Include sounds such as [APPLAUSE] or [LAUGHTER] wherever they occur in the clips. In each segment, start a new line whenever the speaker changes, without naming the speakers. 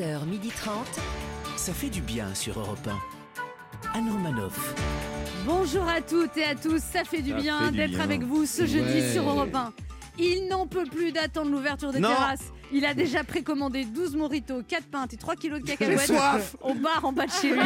11h30. Ça fait du bien sur Europe 1. Anne Romanoff.
Bonjour à toutes et à tous, ça fait du
Ça
bien d'être avec vous ce jeudi
Ouais.
sur Europe 1. Il n'en peut plus d'attendre l'ouverture des
Non.
terrasses. Il a déjà précommandé 12 mojitos, 4 pintes et 3 kilos de cacahuètes au bar en bas de chez lui.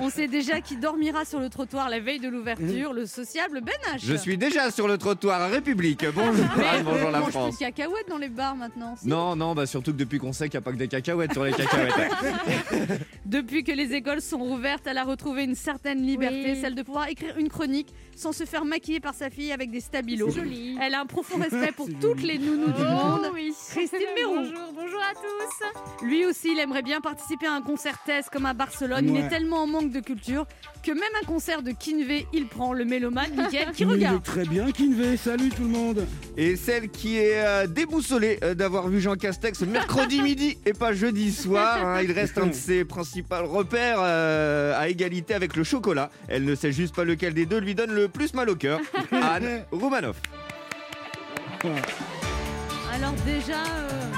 On sait déjà qui dormira sur le trottoir la veille de l'ouverture, le sociable Ben H.
Je suis déjà sur le trottoir à République. Bonjour
Mais
Anne, bonjour
on
la
mange
France.
plus de cacahuètes dans les bars maintenant. si.
Non, non, bah surtout que depuis qu'on sait qu'il n'y a pas que des cacahuètes sur les cacahuètes. [LAUGHS]
Depuis que les écoles sont rouvertes, elle a retrouvé une certaine liberté,
Oui.
celle de pouvoir écrire une chronique sans se faire maquiller par sa fille avec des stabilos.
Joli.
Elle a un profond [LAUGHS] respect pour toutes les nounous du monde.
oui.
Christine
Bonjour, bonjour à tous.
Lui aussi, il aimerait bien participer à un concert test comme à Barcelone. Il est tellement en manque de culture que même un concert de Kinvey, il prend le mélomane [LAUGHS] Mickaël qui
il
regarde.
est très bien, Kinvey. Salut tout le monde.
Et celle qui est euh, déboussolée euh, d'avoir vu Jean Castex mercredi [LAUGHS] midi et pas jeudi soir. hein. Il reste un de ses principaux repères euh, à égalité avec le chocolat. Elle ne sait juste pas lequel des deux lui donne le plus mal au cœur. [LAUGHS] Anne Roumanoff.
Alors déjà... euh,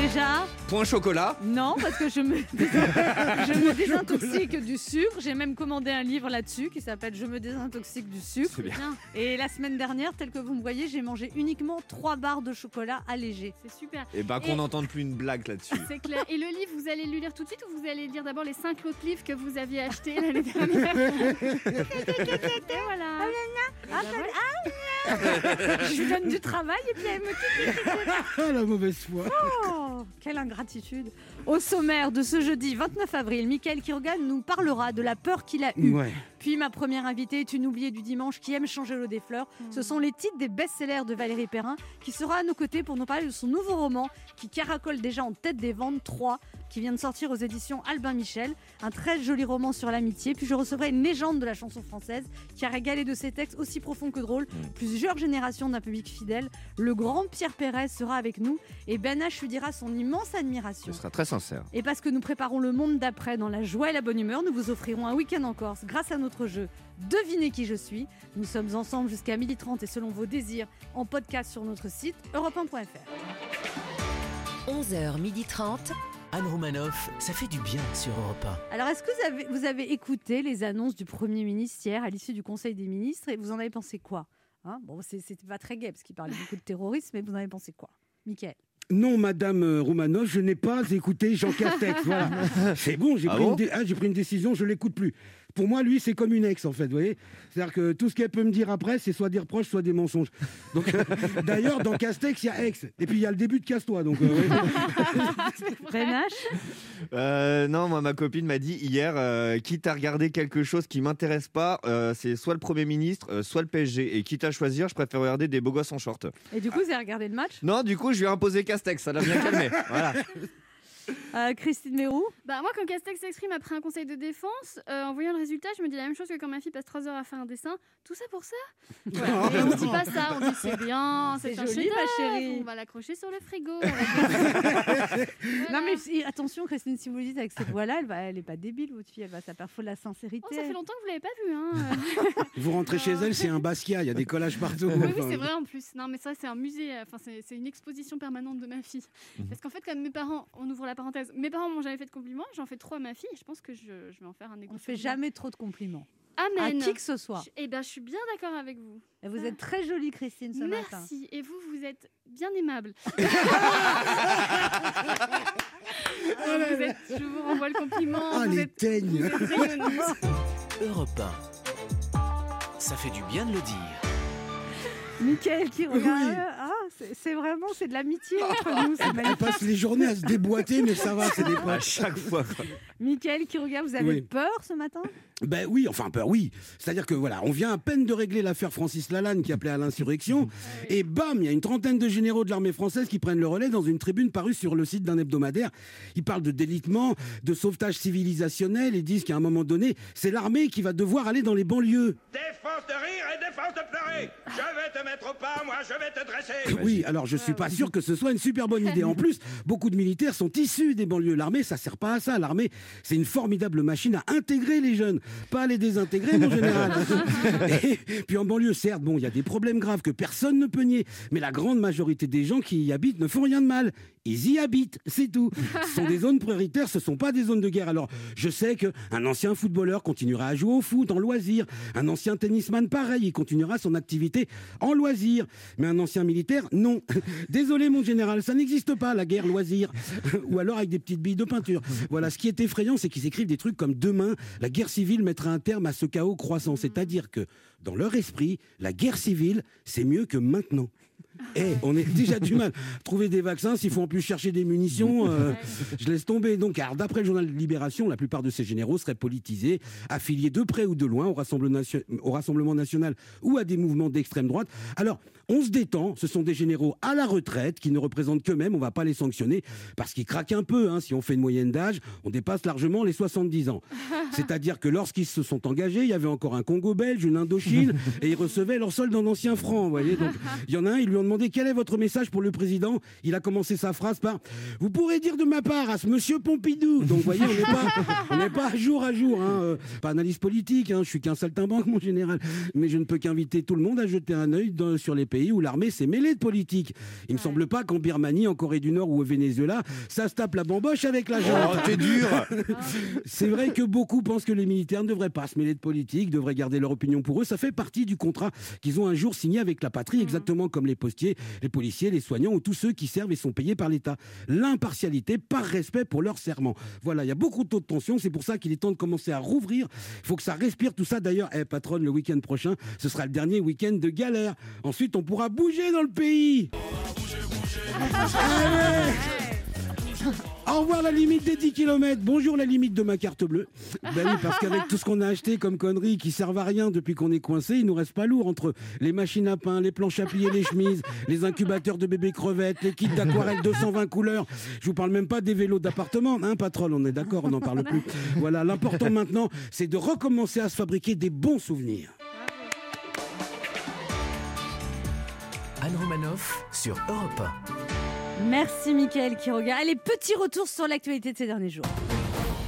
Déjà,
Point chocolat.
non, parce que je me, [LAUGHS] je me désintoxique du sucre. J'ai même commandé un livre là-dessus qui s'appelle Je me désintoxique du sucre.
C'est bien.
Et la semaine dernière, tel que vous me voyez, j'ai mangé uniquement 3 barres de chocolat allégé.
C'est super.
Et ben qu'on
Et-
n'entende plus une blague là-dessus.
C'est clair. Et le livre, vous allez le lire tout de suite ou vous allez lire d'abord les 5 autres livres que vous aviez achetés l'année dernière [LAUGHS] Et voilà. [LAUGHS]
Je lui donne du travail et puis elle me
Ah, la mauvaise foi.
Oh, quelle ingratitude Au sommaire de ce jeudi 29 avril, Michael Kirogan nous parlera de la peur qu'il a eue. Puis ma première invitée est une oubliée du dimanche qui aime changer l'eau des fleurs. Ce sont les titres des best-sellers de Valérie Perrin qui sera à nos côtés pour nous parler de son nouveau roman qui caracole déjà en tête des ventes 3 qui vient de sortir aux éditions Albin Michel. Un très joli roman sur l'amitié. Puis je recevrai une légende de la chanson française qui a régalé de ses textes aussi profonds que drôles plusieurs générations d'un public fidèle. Le grand Pierre Pérez sera avec nous et Ben H lui dira son immense admiration.
Ce sera très sincère.
Et parce que nous préparons le monde d'après dans la joie et la bonne humeur, nous vous offrirons un week-end en Corse grâce à notre jeu Devinez qui je suis. Nous sommes ensemble jusqu'à 12h30 et selon vos désirs en podcast sur notre site europe1.fr.
11h30. Anne Romanoff, ça fait du bien sur Europe
Alors, est-ce que vous avez, vous avez écouté les annonces du Premier ministre hier à l'issue du Conseil des ministres et vous en avez pensé quoi? Hein? Bon, c'est- c'était pas très gai parce qu'il parlait beaucoup de terrorisme, mais vous en avez pensé quoi? Mickaël
Non, Madame euh, Roumanoff, je n'ai pas écouté Jean Castex. [LAUGHS] voilà. [LAUGHS] C'est bon, j'ai
Ah
pris,
bon?
une dé- ah, j'ai pris une décision, je l'écoute plus. Pour moi, lui, c'est comme une ex, en fait, vous voyez. C'est-à-dire que tout ce qu'elle peut me dire après, c'est soit des reproches, soit des mensonges. Donc, euh, [LAUGHS] d'ailleurs, dans Castex, il y a ex. Et puis, il y a le début de Casse-toi. Donc, euh, ouais. [LAUGHS]
Euh, non, moi, ma copine m'a dit hier, euh, quitte à regarder quelque chose qui m'intéresse pas, euh, c'est soit le Premier ministre, euh, soit le PSG. Et quitte à choisir, je préfère regarder des beaux gosses en short.
Et du coup, vous avez regardé le match?
Non, du coup, je lui ai imposé Castex, ça l'a bien calmé. [LAUGHS] Voilà.
Euh, Christine Mérou
Bah moi quand Castex s'exprime après un conseil de défense, euh, en voyant le résultat, je me dis la même chose que quand ma fille passe 3 heures à faire un dessin. Tout ça pour ça? [LAUGHS] Et on dit pas ça, on dit c'est bien, c'est
joli, ma chérie.
On va l'accrocher sur le frigo. [LAUGHS] Voilà.
Non mais attention Christine, si vous le dites avec cette voix-là, elle, va, elle est pas débile votre fille, elle va ça faut de la sincérité.
Oh, ça fait longtemps que vous l'avez pas vu. Hein. [LAUGHS]
vous rentrez chez elle, c'est un Basquiat. Il y a des collages partout.
Oui, oui, c'est vrai en plus. Non, mais ça, c'est un musée, euh, enfin, c'est c'est une exposition permanente de ma fille. Parce qu'en fait, comme mes parents, on ouvre la parenthèse, mes parents m'ont jamais fait de compliments, j'en fais trop à ma fille, et je pense que je, je vais en faire un égo.
On fait jamais trop de compliments
Amen.
à qui que ce soit.
Eh ben, je suis bien d'accord avec vous.
Et vous êtes très jolie Christine ce matin.
Merci. Et vous, vous êtes bien aimable. [LAUGHS] vous êtes- je vous renvoie le compliment.
Ah,
vous
les
êtes,
teignes.
vous êtes rayonnante.
1. Europe 1. Ça fait du bien de le dire.
Michael qui regarde.
Oui.
Ah, c'est vraiment c'est de l'amitié [LAUGHS] entre nous. magnifique.
passe les journées à se déboîter, mais ça va, c'est des
À
potes.
chaque fois. quoi.
Michael qui regarde, vous avez
Oui.
peur ce matin?
Ben oui, enfin peur, oui. C'est-à-dire que voilà, on vient à peine de régler l'affaire Francis Lalanne qui appelait à l'insurrection, et bam, il y a une trentaine de généraux de l'armée française qui prennent le relais dans une tribune parue sur le site d'un hebdomadaire. Ils parlent de délitement, de sauvetage civilisationnel, et disent qu'à un moment donné, c'est l'armée qui va devoir aller dans les banlieues.
Défense de rire et défense te pleurer Je vais te mettre au pas, moi, je vais te dresser
Oui, alors je suis pas sûr que ce soit une super bonne idée. En [LAUGHS] plus, beaucoup de militaires sont issus des banlieues. L'armée, ça sert pas à ça. L'armée, c'est une formidable machine à intégrer les jeunes, pas à les désintégrer, mon général. [LAUGHS] Et puis en banlieue, certes, bon, il y a des problèmes graves que personne ne peut nier, mais la grande majorité des gens qui y habitent ne font rien de mal. Ils y habitent, c'est tout. Ce sont des zones prioritaires, ce sont pas des zones de guerre. Alors, je sais que un ancien footballeur continuera à jouer au foot en loisir, un ancien tennisman pareil, il continuera son activité en loisir, mais un ancien militaire, non. [LAUGHS] Désolé mon général, ça n'existe pas la guerre loisir, [LAUGHS] ou alors avec des petites billes de peinture. Voilà, ce qui est effrayant, c'est qu'ils écrivent des trucs comme demain, la guerre civile mettra un terme à ce chaos croissant, c'est-à-dire que dans leur esprit, la guerre civile, c'est mieux que maintenant. Eh, on est déjà du mal. Trouver des vaccins, s'il faut en plus chercher des munitions, euh, je laisse tomber. Donc, d'après le journal Libération, la plupart de ces généraux seraient politisés, affiliés de près ou de loin au Rassemblement, nation- au Rassemblement national ou à des mouvements d'extrême droite. Alors, on se détend. Ce sont des généraux à la retraite qui ne représentent qu'eux-mêmes. On va pas les sanctionner parce qu'ils craquent un peu. hein. Si on fait une moyenne d'âge, on dépasse largement les 70 ans. [LAUGHS] C'est-à-dire que lorsqu'ils se sont engagés, il y avait encore un Congo belge, une Indochine, [LAUGHS] et ils recevaient leur solde en anciens francs. Vous voyez, donc il y en a un, ils lui ont demandé quel est votre message pour le président? Il a commencé sa phrase par Vous pourrez dire de ma part à ce monsieur Pompidou. Donc vous voyez, on n'est pas, [LAUGHS] on pas jour à jour. Hein, euh, pas analyse politique, hein, je suis qu'un saltimbanque, mon général. Mais je ne peux qu'inviter tout le monde à jeter un œil dans- sur les pays où l'armée s'est mêlée de politique. Il me semble pas qu'en Birmanie, en Corée du Nord ou au Venezuela, ça se tape la bamboche avec la
Oh,
junte.
t'es dur [LAUGHS]
C'est vrai que beaucoup pensent que les militaires ne devraient pas se mêler de politique, devraient garder leur opinion pour eux. Ça fait partie du contrat qu'ils ont un jour signé avec la patrie, exactement comme les postiers, les policiers, les soignants ou tous ceux qui servent et sont payés par l'État. L'impartialité par respect pour leur serment. Voilà, il y a beaucoup de taux de tension. C'est pour ça qu'il est temps de commencer à rouvrir. Il faut que ça respire tout ça. D'ailleurs, eh, patronne, le week-end prochain, ce sera le dernier week-end de galère. Ensuite, on pourra bouger dans le pays. Au revoir la limite des 10 km. Bonjour la limite de ma carte bleue. Ben oui, parce qu'avec tout ce qu'on a acheté comme conneries qui servent à rien depuis qu'on est coincé, il nous reste pas lourd entre les machines à pain, les planches à plier, les chemises, les incubateurs de bébés crevettes, les kits d'aquarelle 220 couleurs. Je vous parle même pas des vélos d'appartement, hein, patron, on est d'accord, on n'en parle plus. Voilà, l'important maintenant, c'est de recommencer à se fabriquer des bons souvenirs.
Anne Romanoff sur Europe
Merci Mickaël Quiroga. Allez, petit retour sur l'actualité de ces derniers jours.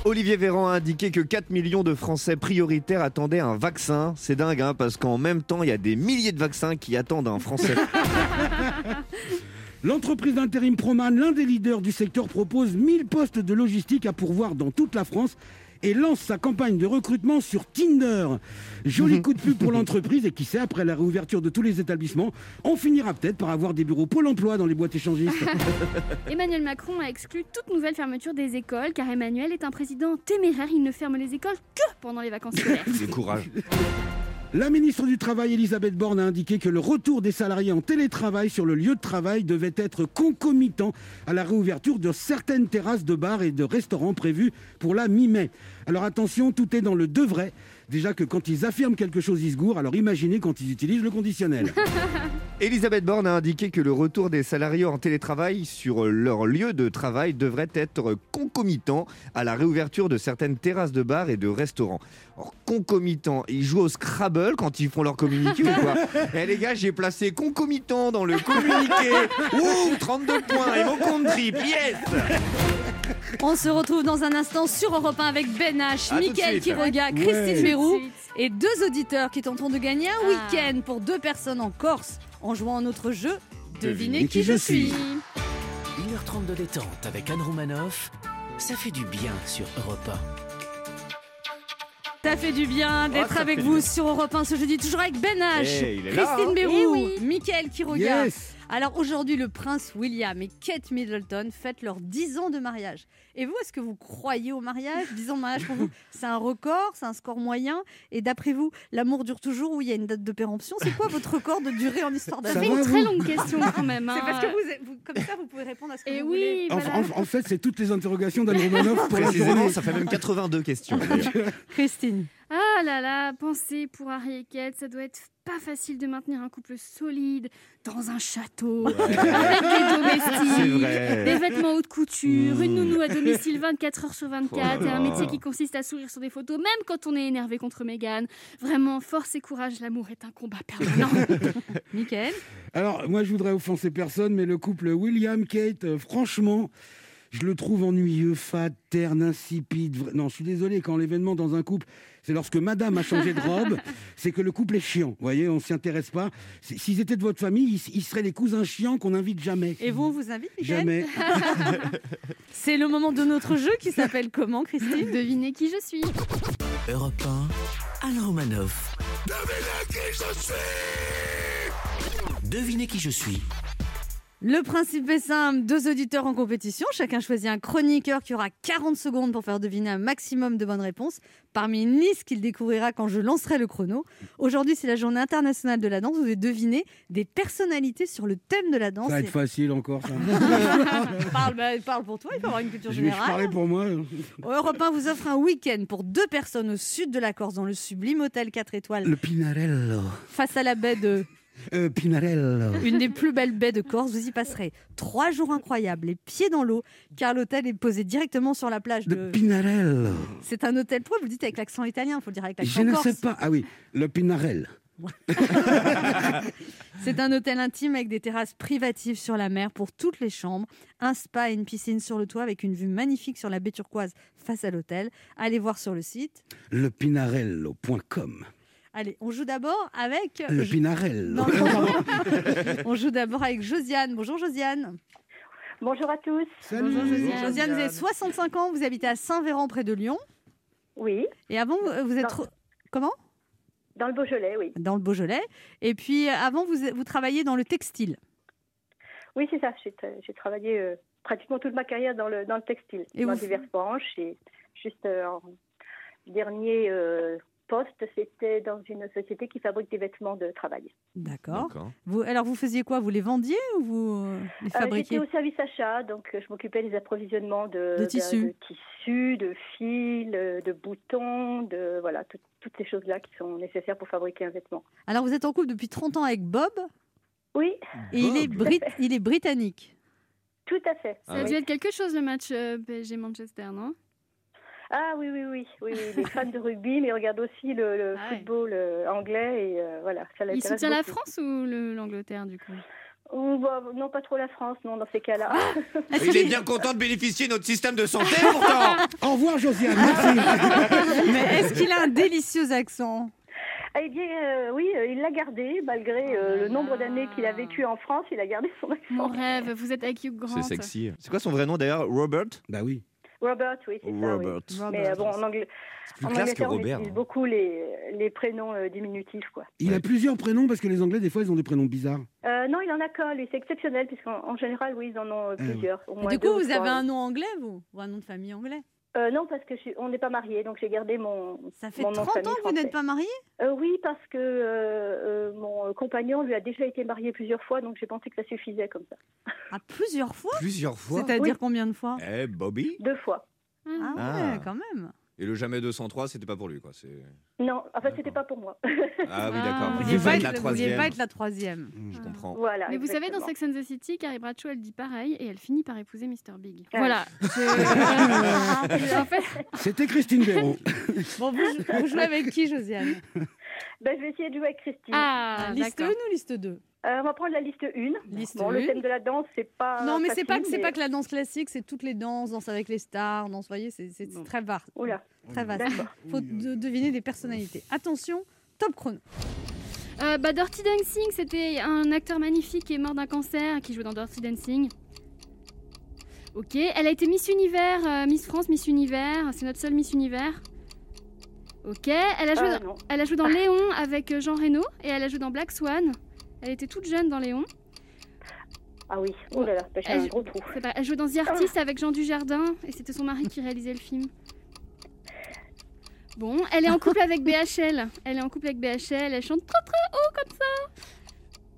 Olivier Véran a indiqué que 4 millions de Français prioritaires attendaient un vaccin. C'est dingue, hein, parce qu'en même temps, il y a des milliers de vaccins qui attendent un Français. [LAUGHS]
L'entreprise d'intérim Proman, l'un des leaders du secteur, propose 1000 postes de logistique à pourvoir dans toute la France et lance sa campagne de recrutement sur Tinder. Joli coup de pub pour l'entreprise et qui sait, après la réouverture de tous les établissements, on finira peut-être par avoir des bureaux Pôle emploi dans les boîtes échangistes. [LAUGHS]
Emmanuel Macron a exclu toute nouvelle fermeture des écoles car Emmanuel est un président téméraire. Il ne ferme les écoles que pendant les vacances scolaires. [LAUGHS]
C'est courage. [LAUGHS]
La ministre du Travail, Elisabeth Borne, a indiqué que le retour des salariés en télétravail sur le lieu de travail devait être concomitant à la réouverture de certaines terrasses de bars et de restaurants prévues pour la mi-mai. Alors attention, tout est dans le devrait. Déjà que quand ils affirment quelque chose, ils se gourrent, alors imaginez quand ils utilisent le conditionnel. [LAUGHS]
Elisabeth Borne a indiqué que le retour des salariés en télétravail sur leur lieu de travail devrait être concomitant à la réouverture de certaines terrasses de bars et de restaurants. Or, concomitant, ils jouent au Scrabble quand ils font leur communiqué ou quoi? Eh les gars, j'ai placé concomitant dans le communiqué. [LAUGHS] Ouh, 32 points et mon compte triple, yes [LAUGHS]
On se retrouve dans un instant sur Europe 1 avec Ben H, Mickaël. Quiroga,
Ouais.
Christine Mérou et deux auditeurs qui tenteront de gagner un
Ah.
week-end pour deux personnes en Corse en jouant à notre jeu. Devinez
Devinez
qui je suis.
1h30 de détente avec Anne Romanoff, ça fait du bien sur Europe
Ça fait du bien d'être
Oh, ça
avec vous sur Europe 1 ce jeudi, toujours avec Ben H,
Eh, il est là,
Christine
hein.
Bérou,
Eh oui.
Mickaël Quiroga.
Yes
Alors aujourd'hui, le prince William et Kate Middleton fêtent leurs 10 ans de mariage. Et vous, est-ce que vous croyez au mariage? 10 ans de mariage pour vous, [LAUGHS] c'est un record, c'est un score moyen Et d'après vous, l'amour dure toujours ou il y a une date de péremption? C'est quoi votre record de durée en histoire
Ça
Ça
fait
d'amour
va,
une très longue [LAUGHS] question quand même.
C'est
hein.
parce que vous, comme ça, vous pouvez répondre à ce que
Et
vous voulez.
oui,
En,
voilà.
en- en fait, c'est toutes les interrogations d'Anne Romanoff
Précisément, ça fait même 82 questions. [LAUGHS]
Christine.
Ah, là là, pensez pour Harry et Kate, ça doit être pas facile de maintenir un couple solide dans un château, avec des domestiques, des vêtements haute couture, une
Mmh.
nounou à domicile 24 heures sur 24
Oh
et un métier qui consiste à sourire sur des photos, même quand on est énervé contre Meghan. Vraiment, force et courage, l'amour est un combat permanent. [LAUGHS]
Michael?
Alors, moi, je voudrais offenser personne, mais le couple William-Kate, euh, franchement, je le trouve ennuyeux, fade, terne, insipide. Vra- Non, je suis désolé, quand l'événement dans un couple, c'est lorsque madame a changé de robe, [LAUGHS] c'est que le couple est chiant. Vous voyez, on s'y intéresse pas. C'est- S'ils étaient de votre famille, ils, ils seraient les cousins chiants qu'on n'invite jamais.
Et vous, on vous invite,
Jamais. [LAUGHS]
C'est le moment de notre jeu qui s'appelle comment, Christine?
Devinez qui je suis.
Europe 1, Anne Romanoff. Devinez qui je suis.
Le principe est simple, deux auditeurs en compétition, chacun choisit un chroniqueur qui aura 40 secondes pour faire deviner un maximum de bonnes réponses parmi une liste qu'il découvrira quand je lancerai le chrono. Aujourd'hui, c'est la journée internationale de la danse, vous devez deviner des personnalités sur le thème de la danse.
Ça va être
Et-
facile encore, ça. [LAUGHS]
parle, bah, parle pour toi, il faut avoir une culture
je vais
générale.
parler pour moi.
Europe 1 vous offre un week-end pour deux personnes au sud de la Corse dans le sublime hôtel 4 étoiles
Le Pinarello.
face à la baie de
Euh, Pinarello.
une des plus belles baies de Corse. Vous y passerez trois jours incroyables, les pieds dans l'eau, car l'hôtel est posé directement sur la plage
De
de.
Pinarello.
C'est un hôtel. Pourquoi vous le dites avec l'accent italien Il faut le dire avec l'accent
Je ne
corse.
sais pas. Ah oui, le Pinarel. [LAUGHS]
C'est un hôtel intime avec des terrasses privatives sur la mer pour toutes les chambres, un spa et une piscine sur le toit avec une vue magnifique sur la baie turquoise face à l'hôtel. Allez voir sur le site.
Lepinarello.com.
Allez, on joue d'abord avec.
Le.
Non, non, non. [LAUGHS] on joue d'abord avec Josiane. Bonjour Josiane.
Bonjour à tous.
Salut.
Bonjour, Josiane.
Josiane, vous avez 65 ans, vous habitez à Saint-Véran près de Lyon.
Oui,
Et avant, vous- êtes. Comment?
Dans le Beaujolais, oui.
Dans le Beaujolais. Et puis euh, avant, vous, vous travaillez dans le textile.
Oui, c'est ça. J'ai tra- j'ai travaillé euh, pratiquement toute ma carrière dans le, dans le textile,
Et
dans
vous-
diverses branches. Et juste euh, en dernier euh, poste, c'était dans une société qui fabrique des vêtements de travail.
D'accord. Vous, alors, vous faisiez quoi? Vous les vendiez ou vous euh, les
Euh,
fabriquiez?
J'étais au service achat, donc euh, je m'occupais des approvisionnements de,
De tissus.
de tissus, de fils, euh, de boutons, de voilà, tout- toutes ces choses-là qui sont nécessaires pour fabriquer un vêtement.
Alors, vous êtes en couple depuis 30 ans avec Bob?
Oui,
et il est. Brit- il est britannique.
tout à fait.
Ça a
Oui.
dû être quelque chose le match euh, PSG-Manchester, non?
Ah oui, oui, oui, oui, oui, les fans de rugby, mais ils regardent aussi le, le
Ah
football euh, anglais et euh, voilà, ça
Il soutient la. France ou le- l'Angleterre du coup?
Ou, bah, non, pas trop la France, non, dans ces cas-là.
Est-ce [LAUGHS]
Il est bien content de bénéficier de notre système de santé [LAUGHS] pourtant.
Au revoir, Josiane. Merci. [LAUGHS]
Mais est-ce qu'il a un délicieux accent?
Eh bien, euh, oui, euh, il l'a gardé, malgré euh, le nombre
là.
d'années qu'il a vécu en France, il a gardé son accent.
Mon rêve, vous êtes avec Hugh Grant.
C'est sexy. C'est quoi son vrai nom d'ailleurs? Robert?
Bah oui.
Robert, oui, c'est ça, oui.
Robert.
Mais euh, bon, en, anglais,
C'est plus
en
classe que
Angleterre, on
Robert.
utilise
hein.
beaucoup les, les prénoms euh, diminutifs, quoi.
Il a plusieurs prénoms parce que les Anglais, des fois, ils ont des prénoms bizarres.
Euh, non, il en a qu'un, lui, c'est exceptionnel, puisqu'en en général, oui, ils en ont euh,
Ah
plusieurs. au moins
Du coup,
ou
vous
trois,
avez un nom anglais, vous? Ou un nom de famille anglais?
Euh, non, parce que je suis- on n'est pas mariés, donc j'ai gardé mon.
Ça fait
Mon nom de
30 ans que vous n'êtes pas marié
Euh, oui, parce que euh, euh, mon compagnon lui a déjà été marié plusieurs fois, donc j'ai pensé que ça suffisait comme ça.
À plusieurs fois?
Plusieurs fois.
C'est-à-dire
Oui.
combien de fois?
Eh Bobby?
Deux fois.
Ah ouais,
Ah.
quand même.
Et le jamais 203, c'était pas pour lui quoi. C'est
Non, en fait, c'était pas pour moi.
ah oui
Ah.
d'accord.
Vous [LAUGHS]
Vous
vouliez
vouliez
pas,
être la troisième.
pas être la troisième.
Je comprends.
voilà.
Mais vous savez, dans. Sex and the City, Carrie Bradshaw, elle dit pareil et elle finit par épouser Mr. Big.
Ah.
Voilà. [LAUGHS] [LAUGHS]
C'était Christine Béraud.
Bon, vous, vous jouez avec qui, Josiane?
Ben, je vais essayer de jouer avec Christine.
ah,
Liste 1
d'accord.
ou liste 2
Euh, on va prendre la liste 1.
Liste
Bon, le
1.
thème de la danse, c'est pas.
Non, mais c'est pas, que-
facile,
c'est
mais-
pas que la danse classique, c'est toutes les danses, danse avec les stars, danse, vous voyez, c'est très vaste.
Oula,
Très vaste. faut de- deviner des personnalités. Attention, top chrono.
Euh, bah, Dirty Dancing, c'était un acteur magnifique qui est mort d'un cancer, qui jouait dans Dirty Dancing. Ok, elle a été Miss Univers, euh, Miss France, Miss Univers, c'est notre seule Miss Univers. Ok, elle a joué,
Euh,
dans,
non.
elle a joué dans [LAUGHS] Léon avec euh, Jean Reno et elle a joué dans Black Swan. Elle était toute jeune dans Léon.
Ah oui, oh là là, j'ai
Elle-
un gros trou.
C'est pas- elle jouait dans The [COUGHS] Artist avec Jean Dujardin et c'était son mari qui réalisait le film. Bon, elle est en couple avec BHL. Elle est en couple avec BHL, elle chante très très haut comme ça.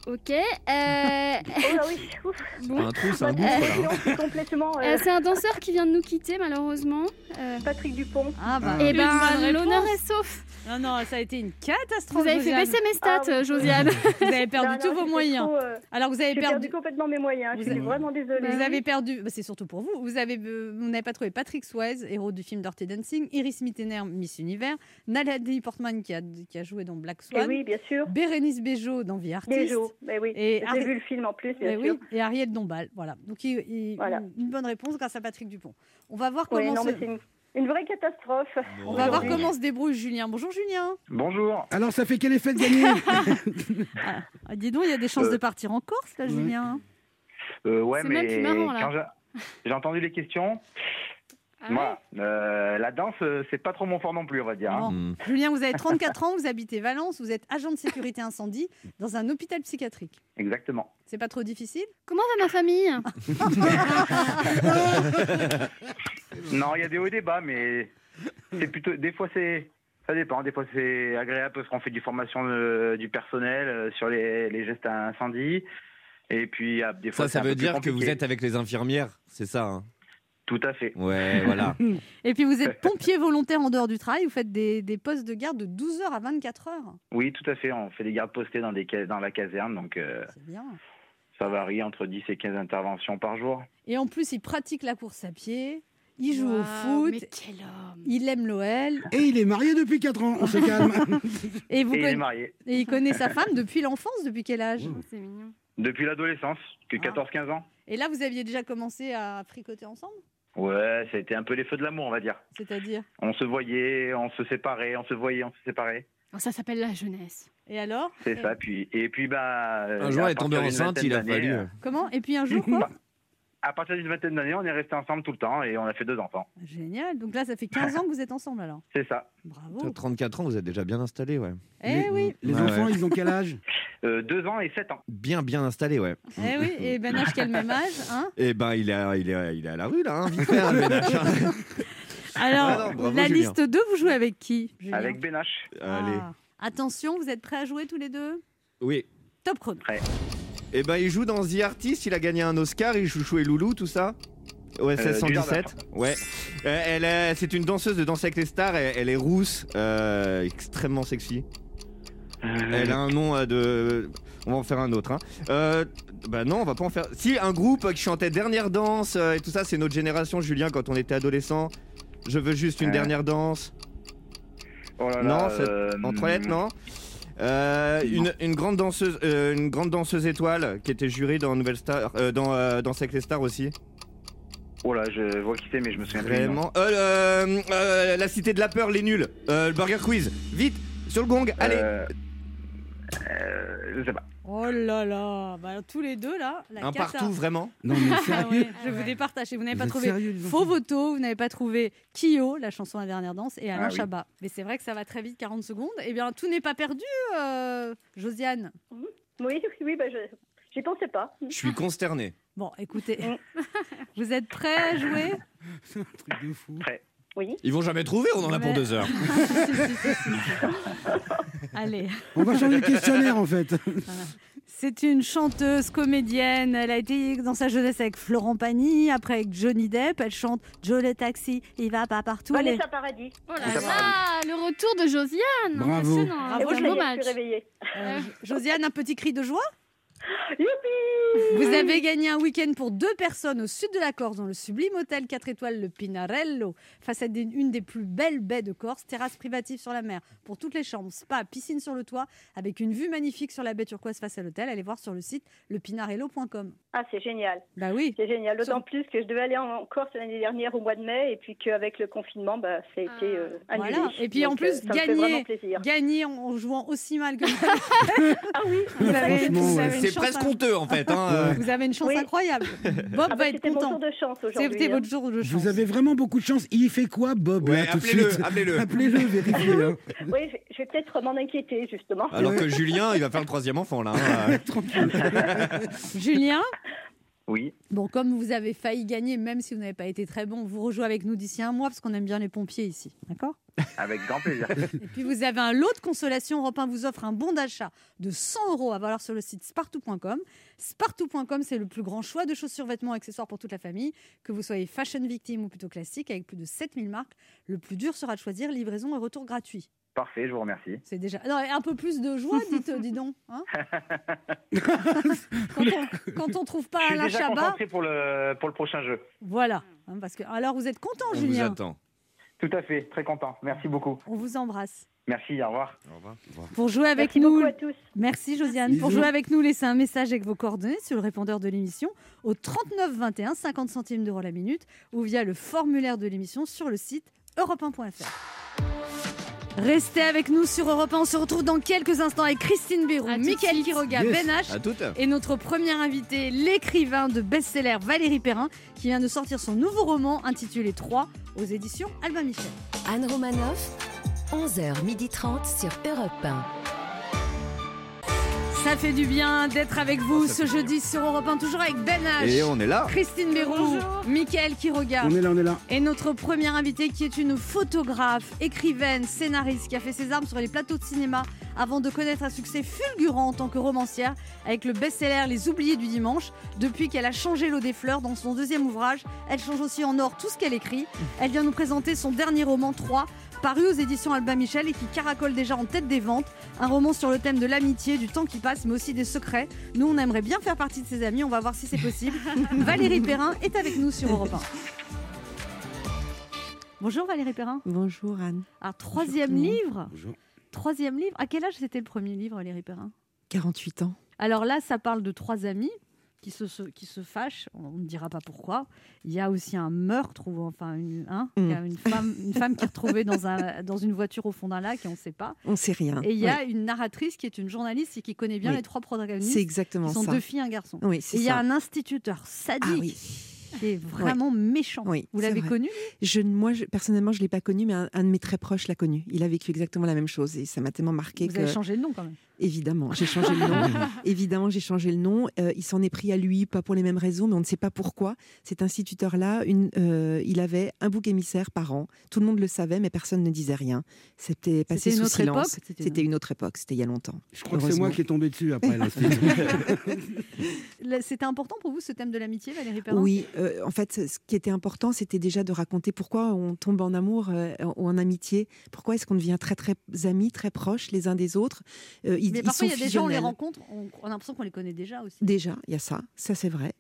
Ok. euh,
Oh là oui, [LAUGHS] ouf.
bon.
Un trou, c'est un
Euh,
gouffre
complètement euh,
Euh, c'est un danseur qui vient de nous quitter malheureusement. Euh,
Patrick Dupont.
Ah bah.
Eh
une
ben, l'honneur est sauf.
Non, non, ça a été une catastrophe.
Vous avez fait baisser mes stats,
Ah oui.
Josiane. [LAUGHS]
Vous avez perdu
Non, non,
tous vos moyens.
trop, euh,
Alors vous avez
J'ai perdu
perdu.
complètement mes moyens.
Vous
Je suis
avez-
vraiment désolée.
Vous avez perdu, bah, c'est surtout pour vous. Vous avez, vous n'avez pas trouvé Patrick Swayze, héros du film Dirty Dancing, Iris Mittener, Miss Univers, Natalie Portman qui a, qui a joué dans Black
Eh
Swan,
oui, bien sûr.
Bérénice Bejo dans Vie Artiste.
Des jours. Mais oui.
Et
J'ai
Ari-
vu le film en plus, bien sûr.
oui, et Ariel Dombal, voilà. Donc il- il-
Voilà.
une, une bonne réponse grâce à Patrick Dupont. On va voir comment
non,
se,
une, vraie catastrophe.
on va voir comment se débrouille Julien. Bonjour Julien.
Bonjour.
Alors, ça fait quel effet de gagner? [LAUGHS]
Ah, dis donc, il y a des chances
Euh.
de partir en Corse là. Julien.
Euh, ouais,
C'est
mais
même plus marrant, là.
quand j'ai- j'ai entendu les questions,
Ah ouais
voilà, euh, la danse, euh, c'est pas trop mon fort non plus, on va dire. hein.
Bon.
Hmm.
Julien, vous avez 34 [LAUGHS] ans, vous habitez Valence, vous êtes agent de sécurité incendie dans un hôpital psychiatrique.
Exactement.
C'est pas trop difficile?
Comment va ma famille? [LAUGHS]
Non, il y a des hauts et des bas, mais c'est plutôt. Des fois, c'est. Ça dépend. Des fois, c'est agréable parce qu'on fait du formation euh, du personnel euh, sur les, les gestes à incendie. Et puis, ah, des fois,
Ça,
c'est
ça
un
veut
peu plus
dire que vous
compliqué.
êtes avec les infirmières, c'est ça hein?
Tout à fait.
Ouais, voilà. [LAUGHS]
Et puis vous êtes pompier volontaire en dehors du travail, vous faites des, des postes de garde de 12h à 24h.
Oui, tout à fait. On fait des gardes postés dans, des, dans la caserne, donc euh,
C'est bien.
ça varie entre 10 et 15 interventions par jour.
Et en plus, il pratique la course à pied, il joue au foot,
Mais quel homme
il aime l'OL,
Et il est marié depuis 4 ans, on se calme. [LAUGHS]
et, vous
Et il est marié.
et il connaît sa femme depuis l'enfance, depuis quel âge?
Oh, C'est mignon.
Depuis l'adolescence, que
Ah.
14-15 ans.
Et là, vous aviez déjà commencé à fricoter ensemble?
Ouais, ça a été un peu les feux de l'amour, on va dire.
C'est-à-dire?
On se voyait, on se séparait, on se voyait, on se séparait.
Oh, ça s'appelle la jeunesse.
Et alors?
C'est ça. Puis et puis bah. euh,
Un jour, elle est tombée enceinte, il a fallu.
d'années,
euh,
Comment? Et puis un jour, quoi?
À partir d'une vingtaine d'années, on est restés ensemble tout le temps et on a fait deux enfants.
Génial. Donc là, ça fait 15 [LAUGHS] ans que vous êtes ensemble alors.
C'est ça.
Bravo.
34 ans, vous êtes déjà bien installé, ouais.
Eh oui,
Les enfants,
ouais.
ils ont quel âge [LAUGHS]
Euh, deux ans et sept ans.
Bien, bien installé, ouais.
eh oui. Et [LAUGHS] Ben H, quel même âge hein
Eh ben, il est, à- il est, il est à la rue, là, hein, vite fait, hein, hein.
Alors,
Ah non, bravo,
la
Julien.
liste 2, vous jouez avec qui Julien
Avec Benache.
Allez.
Ah. Attention, vous êtes prêts à jouer tous les deux
Oui.
Top chrono.
Eh ben, il joue dans The Artist, il a gagné un Oscar, il joue et Loulou, tout ça. OSS
Euh, du
117. Ouais. Euh, elle est, c'est une danseuse de Danse avec les stars, elle, elle est rousse, euh, extrêmement sexy. Elle a un nom euh, de. On va en faire un autre. Hein. Euh, bah non, on va pas en faire. Si, un groupe qui chantait Dernière Danse euh, et tout ça, c'est notre génération, Julien, quand on était adolescent. Je veux juste une
Euh.
dernière danse.
Oh là là,
Non, c'est
euh,
En toilette, non? Euh, une, une grande danseuse, euh, une grande danseuse étoile qui était jurée dans Nouvelle Star, euh, dans euh, Danse avec les stars aussi.
Oh là, je vois qui c'est, mais je me souviens plus.
Vraiment. Euh, euh, euh, la cité de la peur, les nuls. Euh, le Burger Quiz. Vite, sur le gong. Allez.
Euh, euh, je sais pas.
Oh là là. Bah, tous les deux, là, la
un
cata.
partout, vraiment. [LAUGHS]
Non, mais sérieux
ouais, je vous départage. Et vous n'avez pas trouvé
sérieux,
Faux Voto, vous n'avez pas trouvé Kyo, la chanson La Dernière Danse, et Alain
Ah oui.
Chabat. Mais c'est vrai que ça va très vite, 40 secondes. Eh bien, tout n'est pas perdu, euh, Josiane.
Oui, oui, bah, je j'y pensais pas.
Je suis consterné.
Bon, écoutez,
Mm. [LAUGHS]
vous êtes prêts à jouer? [LAUGHS]
C'est un truc de fou.
Oui.
Ils vont jamais trouver, on en a pour deux heures. [LAUGHS]
Si, si, si, si, si. [LAUGHS] Allez.
On va changer de questionnaire en fait.
C'est une chanteuse, comédienne. Elle a été dans sa jeunesse avec Florent Pagny, après avec Johnny Depp. Elle chante Joe le taxi, il va pas partout. Elle est-
Vanessa Paradis.
Oh là là, le retour de Josiane
Bravo.
Impressionnant.
Bravo,
Et
Bravo,
vous,
je
beau match.
suis réveillée.
Euh, Josiane, un petit cri de joie?
Youpi
Vous avez gagné un week-end pour deux personnes au sud de la Corse, dans le sublime hôtel 4 étoiles, le Pinarello, face à des- une des plus belles baies de Corse, terrasse privative sur la mer, pour toutes les chambres, spa, piscine sur le toit, avec une vue magnifique sur la baie turquoise face à l'hôtel. Allez voir sur le site lepinarello.com.
Ah, c'est génial.
Bah oui.
C'est génial. D'autant
Sur-
plus que je devais aller en Corse l'année dernière au mois de mai et puis qu'avec le confinement, bah, ça a été
Ah.
euh, annulé.
Voilà. Et puis, en plus,
euh, ça
gagner-. Gagner en, jouant aussi mal que [LAUGHS]
Ah oui,
vous avez, vous
C'est presque
in-
honteux en fait. Hein, [LAUGHS] euh.
Vous avez une chance
Oui.
incroyable. [LAUGHS] Bob
ah
va
bah,
être
c'était mon
content.
tour de chance aujourd'hui.
C'était
hein.
votre jour de chance.
Vous avez vraiment beaucoup de chance. Il fait quoi, Bob
Ouais, appelez-le, appelez-le.
Appelez-le, [LAUGHS] vérifiez. hein.
Oui, je vais, peut-être m'en inquiéter justement.
Alors que Julien, il va faire le troisième enfant là. hein.
Tranquille.
Julien,
Oui.
Bon, comme vous avez failli gagner, même si vous n'avez pas été très bon, vous rejouez avec nous d'ici un mois parce qu'on aime bien les pompiers ici. D'accord?
Avec grand plaisir. [LAUGHS]
Et puis vous avez un lot de consolation. Europe 1 vous offre un bon d'achat de 100 euros à valoir sur le site spartou.com. Spartou.com, c'est le plus grand choix de chaussures, vêtements, accessoires pour toute la famille. Que vous soyez fashion victime ou plutôt classique, avec plus de 7000 marques, le plus dur sera de choisir livraison et retour gratuit.
Parfait, je vous remercie.
C'est déjà. Non, un peu plus de joie, [LAUGHS] dites, dis donc. hein. [LAUGHS] quand, on, quand on trouve pas
Je suis
Alain
déjà
Chabat,
concentré pour le, pour le prochain jeu.
voilà. hein, parce que alors vous êtes content,
On vous
Julien.
attend.
Tout à fait, très content. Merci beaucoup.
On vous embrasse.
Merci, au revoir.
Au revoir.
Pour jouer avec
Merci
nous,
beaucoup à tous.
Merci Josiane. Pour jouer avec nous, laissez un message avec vos coordonnées sur le répondeur de l'émission au 39 21, 50 centimes d'euros la minute ou via le formulaire de l'émission sur le site europe1.fr. Restez avec nous sur Europe 1. On se retrouve dans quelques instants avec Christine
de
Mickaël. Quiroga,
Yes.
Ben H et notre premier invité, l'écrivain de best-seller Valérie Perrin, qui vient de sortir son nouveau roman intitulé 3 aux éditions Albin Michel.
Anne Romanoff, 11h30 sur Europe 1.
Ça fait du bien d'être avec vous ce jeudi sur Europe 1, toujours avec Ben H.
Et on est là.
Christine Béroux, Mickaël Quiroga
On est là, on est là.
et notre première invitée qui est une photographe, écrivaine, scénariste qui a fait ses armes sur les plateaux de cinéma avant de connaître un succès fulgurant en tant que romancière avec le best-seller Les Oubliés du dimanche. Depuis qu'elle a changé l'eau des fleurs dans son deuxième ouvrage, elle change aussi en or tout ce qu'elle écrit. Elle vient nous présenter son dernier roman 3 paru aux éditions Albin Michel et qui caracole déjà en tête des ventes. Un roman sur le thème de l'amitié, du temps qui passe, mais aussi des secrets. Nous, on aimerait bien faire partie de ses amis. On va voir si c'est possible. [LAUGHS] Valérie Perrin est avec nous sur Europe 1. Bonjour Valérie Perrin.
Bonjour Anne.
Alors, troisième livre.
Bonjour.
Troisième livre. À quel âge c'était le premier livre, Valérie Perrin?
48 ans.
Alors là, ça parle de trois amis qui se, se- qui se fâchent. On ne dira pas pourquoi. Il y a aussi un meurtre, ou enfin une, hein,
Mm.
il y a une, femme, une femme qui est retrouvée dans, un, dans une voiture au fond d'un lac et on ne sait pas.
On sait rien.
Et il y a
Ouais.
une narratrice qui est une journaliste et qui connaît bien
Oui.
les trois protagonistes.
C'est exactement
qui sont
ça.
deux filles et un garçon.
Oui,
Et il y a un instituteur sadique
Ah oui.
Qui est vraiment méchant.
Oui,
Vous l'avez connu
Je, moi, je- personnellement, je l'ai pas connu, mais un, un de mes très proches l'a connu. Il a vécu exactement la même chose et ça m'a tellement marqué
Vous
que.
avez changé de nom quand même.
Évidemment, j'ai changé le nom. [LAUGHS] Évidemment, j'ai changé le nom. Euh, il s'en est pris à lui, pas pour les mêmes raisons, mais on ne sait pas pourquoi. Cet instituteur-là, euh, il avait un bouc émissaire par an. Tout le monde le savait, mais personne ne disait rien. C'était passé sous
autre
silence.
époque C'était
une autre époque. C'était il y a longtemps.
Je crois que c'est moi qui est tombé dessus après. [LAUGHS] [LAUGHS]
C'était important pour vous ce thème de l'amitié, Valérie Perrin?
Oui, euh, en fait, ce qui était important, c'était déjà de raconter pourquoi on tombe en amour euh, ou en amitié. Pourquoi est-ce qu'on devient très très amis, très proches les uns des autres? Euh, ils,
Mais
ils
parfois, il y a des gens, on les rencontre, on, on a l'impression qu'on les connaît déjà aussi.
Déjà, il y a ça, ça c'est vrai.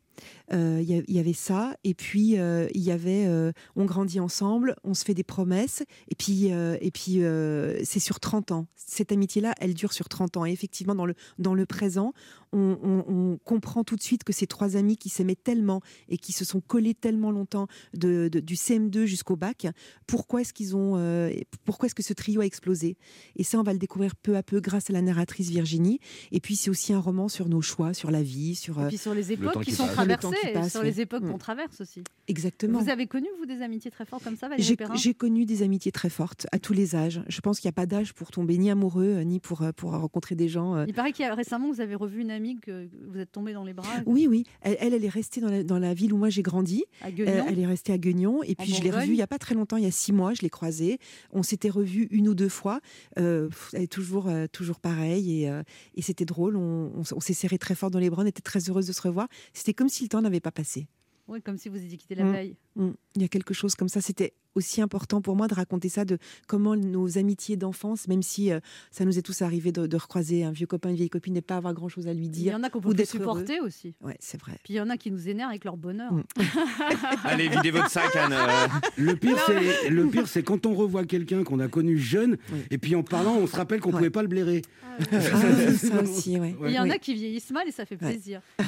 Euh, Il y, avait ça, et puis euh, il y avait, euh, on grandit ensemble, on se fait des promesses, et puis, euh, et puis euh, c'est sur 30 ans. Cette amitié-là, elle dure sur 30 ans. Et effectivement, dans le, dans le présent, on, on- on comprend tout de suite que ces trois amis qui s'aimaient tellement et qui se sont collés tellement longtemps de, de- du CM2 jusqu'au bac, pourquoi est-ce qu'ils ont, euh, pourquoi est-ce que ce trio a explosé? Et ça, on va le découvrir peu à peu grâce à la narratrice Virginie. Et puis c'est aussi un roman sur nos choix, sur la vie, sur
Et
euh,
puis sur les époques qui
qui
sont
passe.
Traversées,
qui passe,
sur
oui.
les époques
Mm.
qu'on traverse aussi.
Exactement.
Vous avez connu, vous, des amitiés très fortes comme ça, Valérie
J'ai connu des amitiés très fortes à tous les âges. Je pense qu'il n'y a pas d'âge pour tomber ni amoureux euh, ni pour, euh, pour rencontrer des gens. euh.
Il paraît qu'il y a récemment, vous avez revu une amie que vous êtes tombée dans les bras
Oui, oui. Elle, elle, elle est restée dans la, dans la ville où moi j'ai grandi.
à Guignon.
elle est restée à Guignon. Et
En
puis je l'ai revue il n'y a pas très longtemps, il y a six mois. Je l'ai croisée. On s'était revus une ou deux fois. Euh, elle est toujours, euh, toujours pareille. Et, euh, et c'était drôle. On, on s'est serré très fort dans les bras. On était très heureuse de se revoir. C'était comme si le temps n'avait pas passé.
Oui, comme si vous étiez quitté la
Mm.
veille.
Mm. Il y a quelque chose comme ça. C'était aussi important pour moi de raconter ça, de comment nos amitiés d'enfance, même si euh, ça nous est tous arrivé de, de recroiser un vieux copain, une vieille copine et pas avoir grand chose à lui
Il y
dire.
en a qu'on
ou
peut plus
d'être
supporter aussi.
Ouais, c'est vrai.
Puis il y en a qui nous énervent avec leur bonheur.
Mm. [LAUGHS]
Allez, videz votre sac, Anne.
Le pire, c'est le pire, c'est quand on revoit quelqu'un qu'on a connu jeune,
Oui.
et puis en parlant, on se rappelle qu'on
Ouais.
pouvait pas le blairer.
Ah, [LAUGHS] ça aussi, ouais.
Il y en
Oui.
a qui vieillissent mal et ça fait plaisir. [LAUGHS]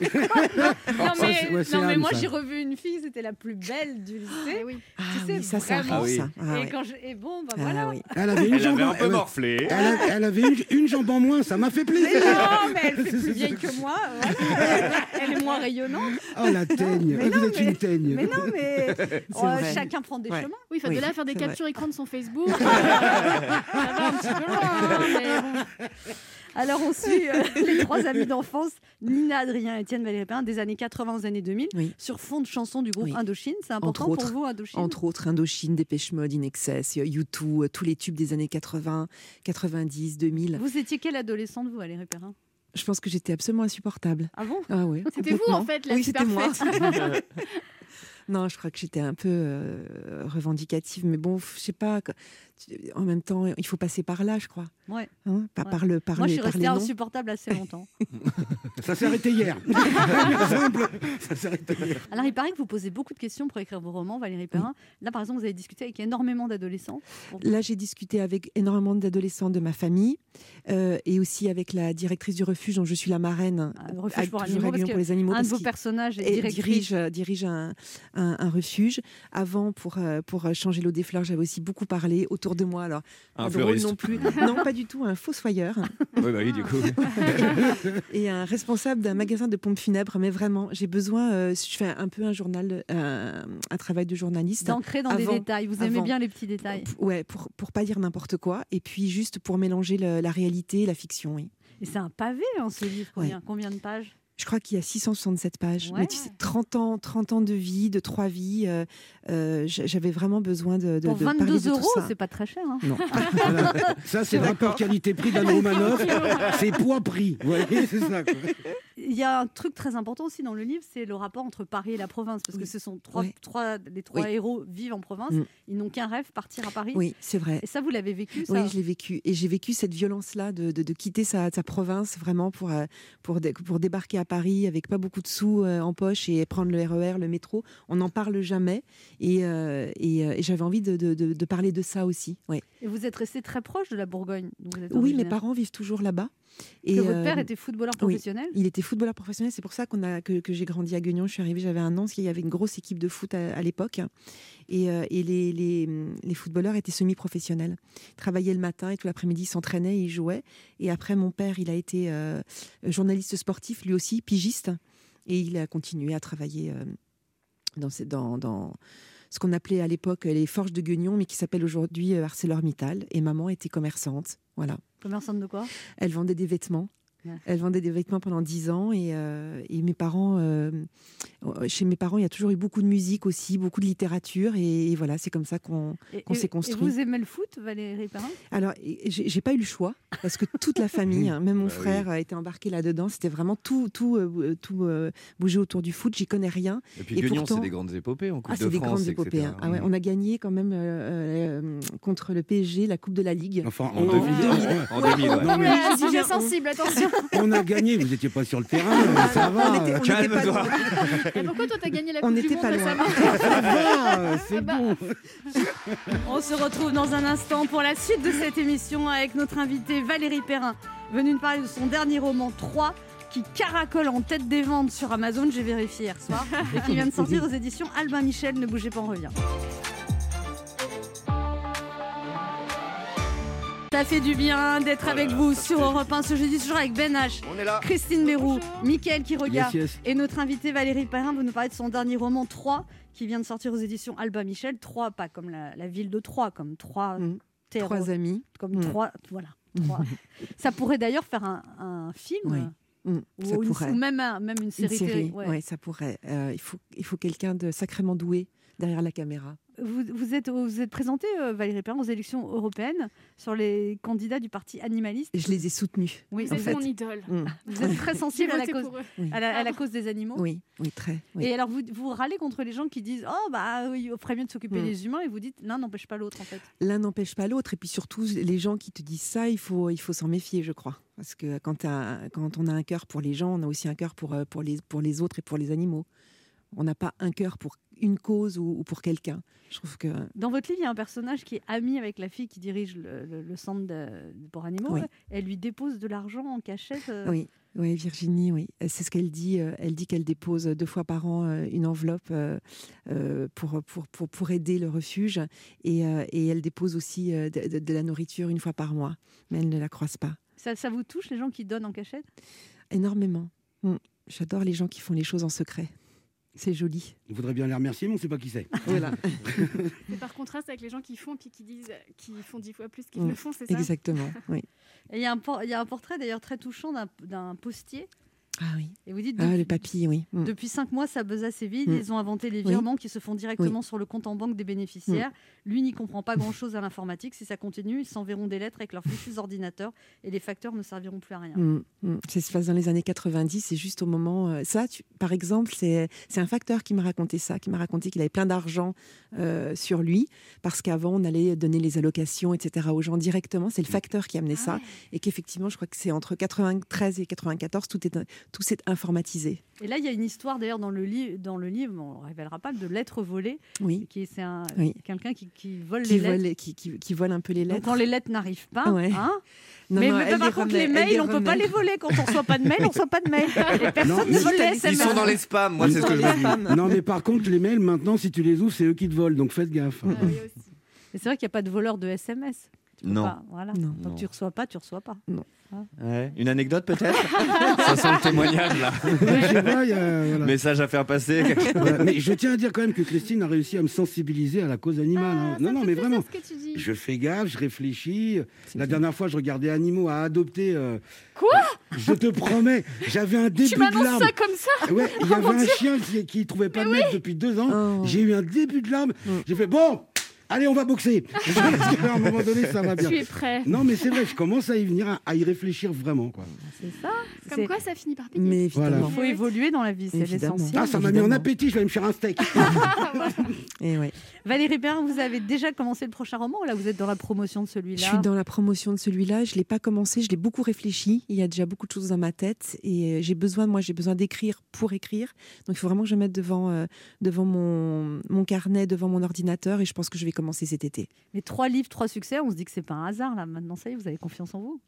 Non mais,
c'est- ouais, c'est
non, mais moi
ça.
j'ai revu une fille, c'était la plus belle du lycée.
Ah
Tu sais,
oui, ça, ça
vraiment.
arrive,
Ah
ça. Ah,
et,
ouais.
quand je... et bon, bah
Ah
voilà.
oui.
Elle avait [LAUGHS] une
Elle
jambe,
avait un
en-
peu morflé.
elle, a- elle avait une, une jambe en moins, ça m'a fait plaisir.
Mais non, mais elle [LAUGHS] fait plus vieille que moi. voilà. Elle est moins rayonnante.
Oh la teigne,
Mais
vous
non,
êtes
mais-
une teigne.
Mais non, mais [LAUGHS] oh,
vrai.
chacun prend des
Ouais.
chemins.
Oui, enfin,
Oui,
de là faire des
c'est
captures écran de son Facebook, ça va un petit peu loin. hein, mais bon.
Alors on suit euh, [LAUGHS] les trois amis d'enfance, Nina, Adrien et Étienne Valérie Perrin, des années 80 aux années 2000, sur fond de chansons du groupe
Oui.
Indochine. C'est important
Entre
pour
autres,
vous, Indochine?
Entre autres, Indochine, Dépêche Mode, In Excess, U2, euh, tous les tubes des années 80, 90, 2000.
Vous étiez quelle adolescente, vous, Valérie Perrin?
Je pense que j'étais absolument insupportable.
Ah bon?
Ah oui. [LAUGHS]
C'était vous, en fait, la
Oui, c'était moi. [LAUGHS] non, je crois que j'étais un peu euh, revendicative, mais bon, je sais pas. En même temps, il faut passer par là, je crois.
Ouais.
Hein,
Ouais.
par le, par
Moi, je suis restée insupportable assez longtemps. [LAUGHS]
Ça s'est arrêté hier. [LAUGHS] Simple. Ça s'est arrêté hier.
Alors, il paraît que vous posez beaucoup de questions pour écrire vos romans, Valérie Perrin. Là, par exemple, vous avez discuté avec énormément d'adolescents. Pour-
Là, j'ai discuté avec énormément d'adolescents de ma famille euh, et aussi avec la directrice du refuge dont je suis la marraine.
le refuge pour animaux, parce
pour les animaux.
un de vos personnages est
dirige, euh, dirige un, un- un refuge. Avant, pour, euh, pour changer l'eau des fleurs, j'avais aussi beaucoup parlé autour de moi. Alors,
Un
pas drôle
fleuriste.
non plus. [LAUGHS] non, pas du tout. Un fossoyeur.
Oui, bah oui, du coup. [LAUGHS]
et un responsable d'un magasin de pompes funèbres. Mais vraiment, j'ai besoin. euh, je fais un peu un journal, euh, un travail de journaliste.
D'ancrer dans des détails. Vous aimez
avant.
bien les petits détails.
Ouais, pour, pour pas dire n'importe quoi. Et puis juste pour mélanger le- la réalité et la fiction, oui.
Et c'est un pavé, hein, ce livre.
Ouais.
Combien, combien de pages?
Je crois qu'il y a 667 pages.
Ouais.
Mais tu sais, 30 ans, 30 ans de vie, de trois vies. euh, euh, J'avais vraiment besoin de, de,
Pour
de parler
22
de tout
euros,
ça.
c'est pas très cher. hein.
Non. [LAUGHS]
Voilà. Ça, c'est le rapport qualité-prix d'Anne Romanoff. [LAUGHS] C'est poids-prix. Vous voyez, c'est ça. quoi.
Il y a un truc très important aussi dans le livre, c'est le rapport entre Paris et la province. Parce que ce sont trois,
Ouais.
trois, les trois
Oui.
héros vivent en province.
Mm.
Ils n'ont qu'un rêve, partir à Paris.
Oui, c'est vrai.
Et ça, vous l'avez vécu, ça
Oui, je l'ai vécu. Et j'ai vécu cette violence-là de, de, de quitter sa, sa province vraiment pour, euh, pour, dé- pour débarquer à Paris avec pas beaucoup de sous euh, en poche et prendre le RER, le métro. On n'en parle jamais. Et, euh, et, et j'avais envie de, de, parler de ça aussi. Ouais.
Et vous êtes resté très proche de la Bourgogne. d'où vous êtes
Oui, mes parents vivent toujours là-bas.
Parce que votre
euh,
père était footballeur
oui,
professionnel?
il était footballeur professionnel. C'est pour ça qu'on a, que, que j'ai grandi à Guignon. Je suis arrivée, j'avais un an, parce qu'il y avait une grosse équipe de foot à, à l'époque. Et, euh, et les, les, les footballeurs étaient semi-professionnels. Ils travaillaient le matin et tout l'après-midi, ils s'entraînaient, ils jouaient. Et après, mon père, il a été euh, journaliste sportif, lui aussi, pigiste. Et il a continué à travailler euh, dans, ces- dans, dans ce qu'on appelait à l'époque les forges de Guignon, mais qui s'appelle aujourd'hui euh, ArcelorMittal. Et maman était commerçante. Voilà.
Commerçante de quoi?
Elle vendait des vêtements. Elle vendait des vêtements pendant dix ans et, euh, et mes parents, euh, chez mes parents, il y a toujours eu beaucoup de musique aussi, beaucoup de littérature et, et voilà, c'est comme ça qu'on s'est
Et
construit.
vous aimez le foot, Valérie Perrin
Alors, j'ai pas eu le choix parce que toute la famille, [LAUGHS] hein, même mon
Bah oui.
frère, a été embarqué là-dedans. C'était vraiment tout, tout, euh, tout euh, bouger autour du foot. J'y connais rien.
Et puis Guignon,
pourtant-
c'est des grandes épopées en Coupe
Ah,
de
c'est des
France,
grandes
etc.
épopées. hein. Ah ouais, on a gagné quand même euh, euh, contre le PSG la Coupe de la Ligue.
Enfin,
En
en
2000.
2000. [LAUGHS]
En 2000, ouais.
Non, mais
sujet sensible, attention.
On a gagné. Vous n'étiez pas sur le terrain. mais Ça va.
On était- on était pas
Calme-toi.
loin. [LAUGHS]
Et pourquoi toi t'as gagné la
On
Coupe du
n'était
Monde
pas loin.
récemment [LAUGHS]
Ça va. C'est
Ah bah.
bon.
On se retrouve dans un instant pour la suite de cette émission avec notre invitée Valérie Perrin, venue nous parler de son dernier roman 3 qui caracole en tête des ventes sur Amazon, j'ai vérifié hier soir, [LAUGHS] et qui vient de sortir aux éditions Albin Michel. Ne bougez pas, on revient. Ça fait du bien d'être avec vous sur Europe 1 ce jeudi, toujours avec Ben H,
On est là.
Christine Bérou, Mickaël qui regarde,
Yes, yes.
et notre invitée Valérie Perrin veut nous parler de son dernier roman 3 qui vient de sortir aux éditions Albin Michel. 3, pas comme la, la ville de Troyes, comme trois
Mm.
terreaux,
Trois amis.
comme
Mm.
trois. Voilà. trois. [LAUGHS] Ça pourrait d'ailleurs faire un, un film.
Oui. Mm,
Ou,
ça
une-
pourrait.
ou même, un- même une
Une
série. télé,
série,
ouais.
ouais, ça pourrait. Euh, il faut, il faut quelqu'un de sacrément doué derrière la caméra.
Vous, vous êtes, vous êtes présenté, euh, Valérie Perrin, aux élections européennes sur les candidats du parti animaliste.
Et je les ai soutenus.
Oui,
Vous
en
êtes
fait.
mon idole.
Mm.
vous êtes très sensible à la, cause,
pour eux.
Oui.
à, la, à la cause des animaux.
Oui, oui, très. oui.
Et alors, vous, vous râlez contre les gens qui disent Oh, bah oui, il ferait mieux de s'occuper
Mm.
des humains, et vous dites L'un n'empêche pas l'autre, en fait.
L'un n'empêche pas l'autre. Et puis surtout, les gens qui te disent ça, il faut, il faut s'en méfier, je crois. Parce que quand, quand on a un cœur pour les gens, on a aussi un cœur pour, euh, pour, les, pour les autres et pour les animaux. On n'a pas un cœur pour une cause ou, ou pour quelqu'un. Je trouve que.
Dans votre livre, il y a un personnage qui est ami avec la fille qui dirige le, le- le centre de, pour animaux.
Oui.
Elle lui dépose de l'argent en cachette. euh,
Oui, oui, Virginie, oui. C'est ce qu'elle dit. euh, Elle dit qu'elle dépose deux fois par an euh, une enveloppe pour, pour, pour, pour aider le refuge. Et, et elle dépose aussi de, de- de la nourriture une fois par mois. Mais elle ne la croise pas.
Ça, ça vous touche, les gens qui donnent en cachette?
Énormément. Mm. J'adore les gens qui font les choses en secret. C'est joli.
On voudrait bien les remercier, mais on ne sait pas qui c'est. [LAUGHS]
Voilà.
C'est par contraste avec les gens qui font puis qui disent qui font dix fois plus qu'ils
Mm,
ne font, c'est ça?
Exactement. Oui.
Et il y, a un por- il y a un portrait d'ailleurs très touchant d'un postier.
Ah oui.
Et vous dites
Ah, le papy, oui. Mm.
depuis cinq mois, ça buzz assez vite.
Mm.
Ils ont inventé les
Oui.
virements qui se font directement sur le compte en banque des bénéficiaires. Lui n'y comprend pas grand-chose à l'informatique. Si ça continue, ils s'enverront des lettres avec leurs fichus ordinateurs et les facteurs ne serviront plus à rien.
Mm, mm. Ça se passe dans les années 90, c'est juste au moment. euh, ça, tu- par exemple, c'est un facteur qui m'a raconté ça, qui m'a raconté qu'il avait plein d'argent euh, sur lui, parce qu'avant, on allait donner les allocations, etc., aux gens directement. C'est le facteur qui amenait ça. Et qu'effectivement, je crois que c'est entre 93 et 94, tout est tout s'est informatisé.
Et là, il y a une histoire d'ailleurs dans le, li- dans le livre, on ne révélera pas, de lettres volées.
Oui.
Qui, c'est un,
Oui.
quelqu'un qui, qui vole
Qui
les
vole,
lettres.
qui, qui- qui vole un peu les lettres.
Donc quand les lettres n'arrivent pas,
Ouais.
hein,
Non,
mais,
non,
mais
elle
par contre,
remet,
les mails, on peut pas les voler. Quand on reçoit pas de mail, on reçoit pas de mail. Et [LAUGHS] personne
Non,
ne vole les
Ils
SMS.
sont dans les spams, moi c'est ce que je dis.
Non, mais par contre, les mails, maintenant, si tu les ouvres, c'est eux qui te volent, donc faites gaffe.
Ah oui, aussi.
Et c'est vrai qu'il n'y a pas de voleur de SMS. Tu
Non.
pas, voilà.
Non.
Tu reçois pas, tu reçois pas.
Ouais. Une anecdote peut-être [LAUGHS] Ça sent le témoignage là.
Ouais, je sais pas, il y a- voilà.
Message à faire passer.
Ouais, mais je tiens à dire quand même que Christine a réussi à me sensibiliser à la cause animale. hein.
Ah,
Non, non, mais vraiment.
plaisir ce que tu dis.
Je fais gaffe, je réfléchis. La
bien.
dernière fois, je regardais Animaux à adopter. euh,
Quoi
Je te promets, j'avais un début
Tu
de
m'annonces
larmes.
ça comme ça
Ouais, il y
Oh
avait un
Dieu.
chien qui, qui trouvait pas de maître depuis deux ans.
Oh.
J'ai eu un début de larmes.
Mm.
J'ai fait bon, allez, on va boxer. [LAUGHS] Parce qu'à un moment donné, ça va bien.
Tu es prêt.
Non, mais c'est vrai, je commence à y venir, à- y réfléchir vraiment. Quoi.
C'est ça.
Comme quoi, ça finit par payer.
Mais
Voilà.
Il faut évoluer dans la vie, c'est l'essentiel.
Ah, ça m'a mis en appétit, je vais aller me faire un steak. [LAUGHS] [LAUGHS]
Et ouais.
Valérie Perrin, vous avez déjà commencé le prochain roman ou là vous êtes dans la promotion de celui-là
Je suis dans la promotion de celui-là. Je l'ai pas commencé. Je l'ai beaucoup réfléchi. Il y a déjà beaucoup de choses dans ma tête et euh, j'ai besoin, moi, j'ai besoin d'écrire pour écrire. Donc il faut vraiment que je me mette devant euh, devant mon mon carnet, devant mon ordinateur et je pense que je vais commencer cet été.
Mais trois livres, trois succès, on se dit que c'est pas un hasard là. Maintenant, ça y est, vous avez confiance en vous.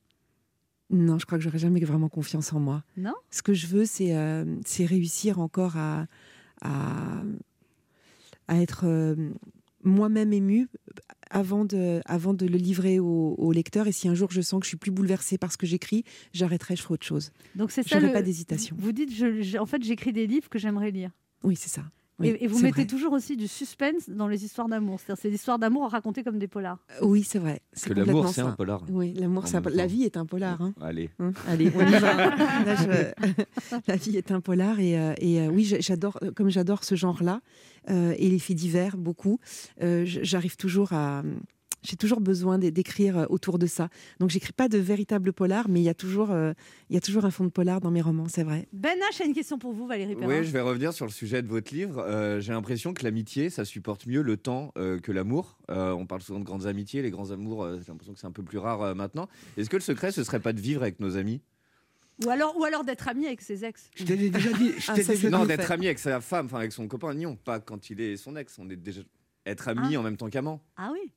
Non, je crois que j'aurai jamais vraiment confiance en moi.
Non?
Ce que je veux, c'est euh, réussir encore à à, à être euh, moi-même émue avant de, avant de le livrer au, au lecteur. Et si un jour je sens que je suis plus bouleversée par ce que j'écris, j'arrêterai, je ferai autre chose.
Donc c'est ça.
J'aurai pas d'hésitation.
Vous dites, je- je- en fait, j'écris des livres que j'aimerais lire.
Oui, c'est ça. Oui,
et, et vous mettez
vrai.
toujours aussi du suspense dans les histoires d'amour. C'est-à-dire, c'est des histoires d'amour racontées comme des polars.
Oui, c'est vrai. C'est
Que l'amour, c'est un polar.
Oui, l'amour,
En
c'est La vie est un polar. hein.
Allez.
Hein, Allez, on y va. [LAUGHS] Là, je- [LAUGHS] La vie est un polar et, euh, et, euh, oui, j'a- j'adore, euh, comme j'adore ce genre-là euh, et les faits divers beaucoup. euh, J'arrive toujours à, j'ai toujours besoin d'é- d'écrire euh, autour de ça. Donc, j'écris pas de véritable polar, mais il y a toujours, euh, il y a toujours un fond de polar dans mes romans, c'est vrai.
Ben H a une question pour vous, Valérie Perrin.
Oui, je vais revenir sur le sujet de votre livre. Euh, J'ai l'impression que l'amitié, ça supporte mieux le temps euh, que l'amour. Euh, on parle souvent de grandes amitiés, les grands amours, euh, j'ai l'impression que c'est un peu plus rare euh, maintenant. Est-ce que le secret, ce serait pas de vivre avec nos amis?
Ou alors, ou alors d'être ami avec ses ex.
Je t'ai déjà dit. je
Ah,
déjà dit-
Non, d'être ami avec sa femme, enfin avec son copain, non, pas quand il est son ex. On est déjà être ami en même temps qu'amant.
Ah oui.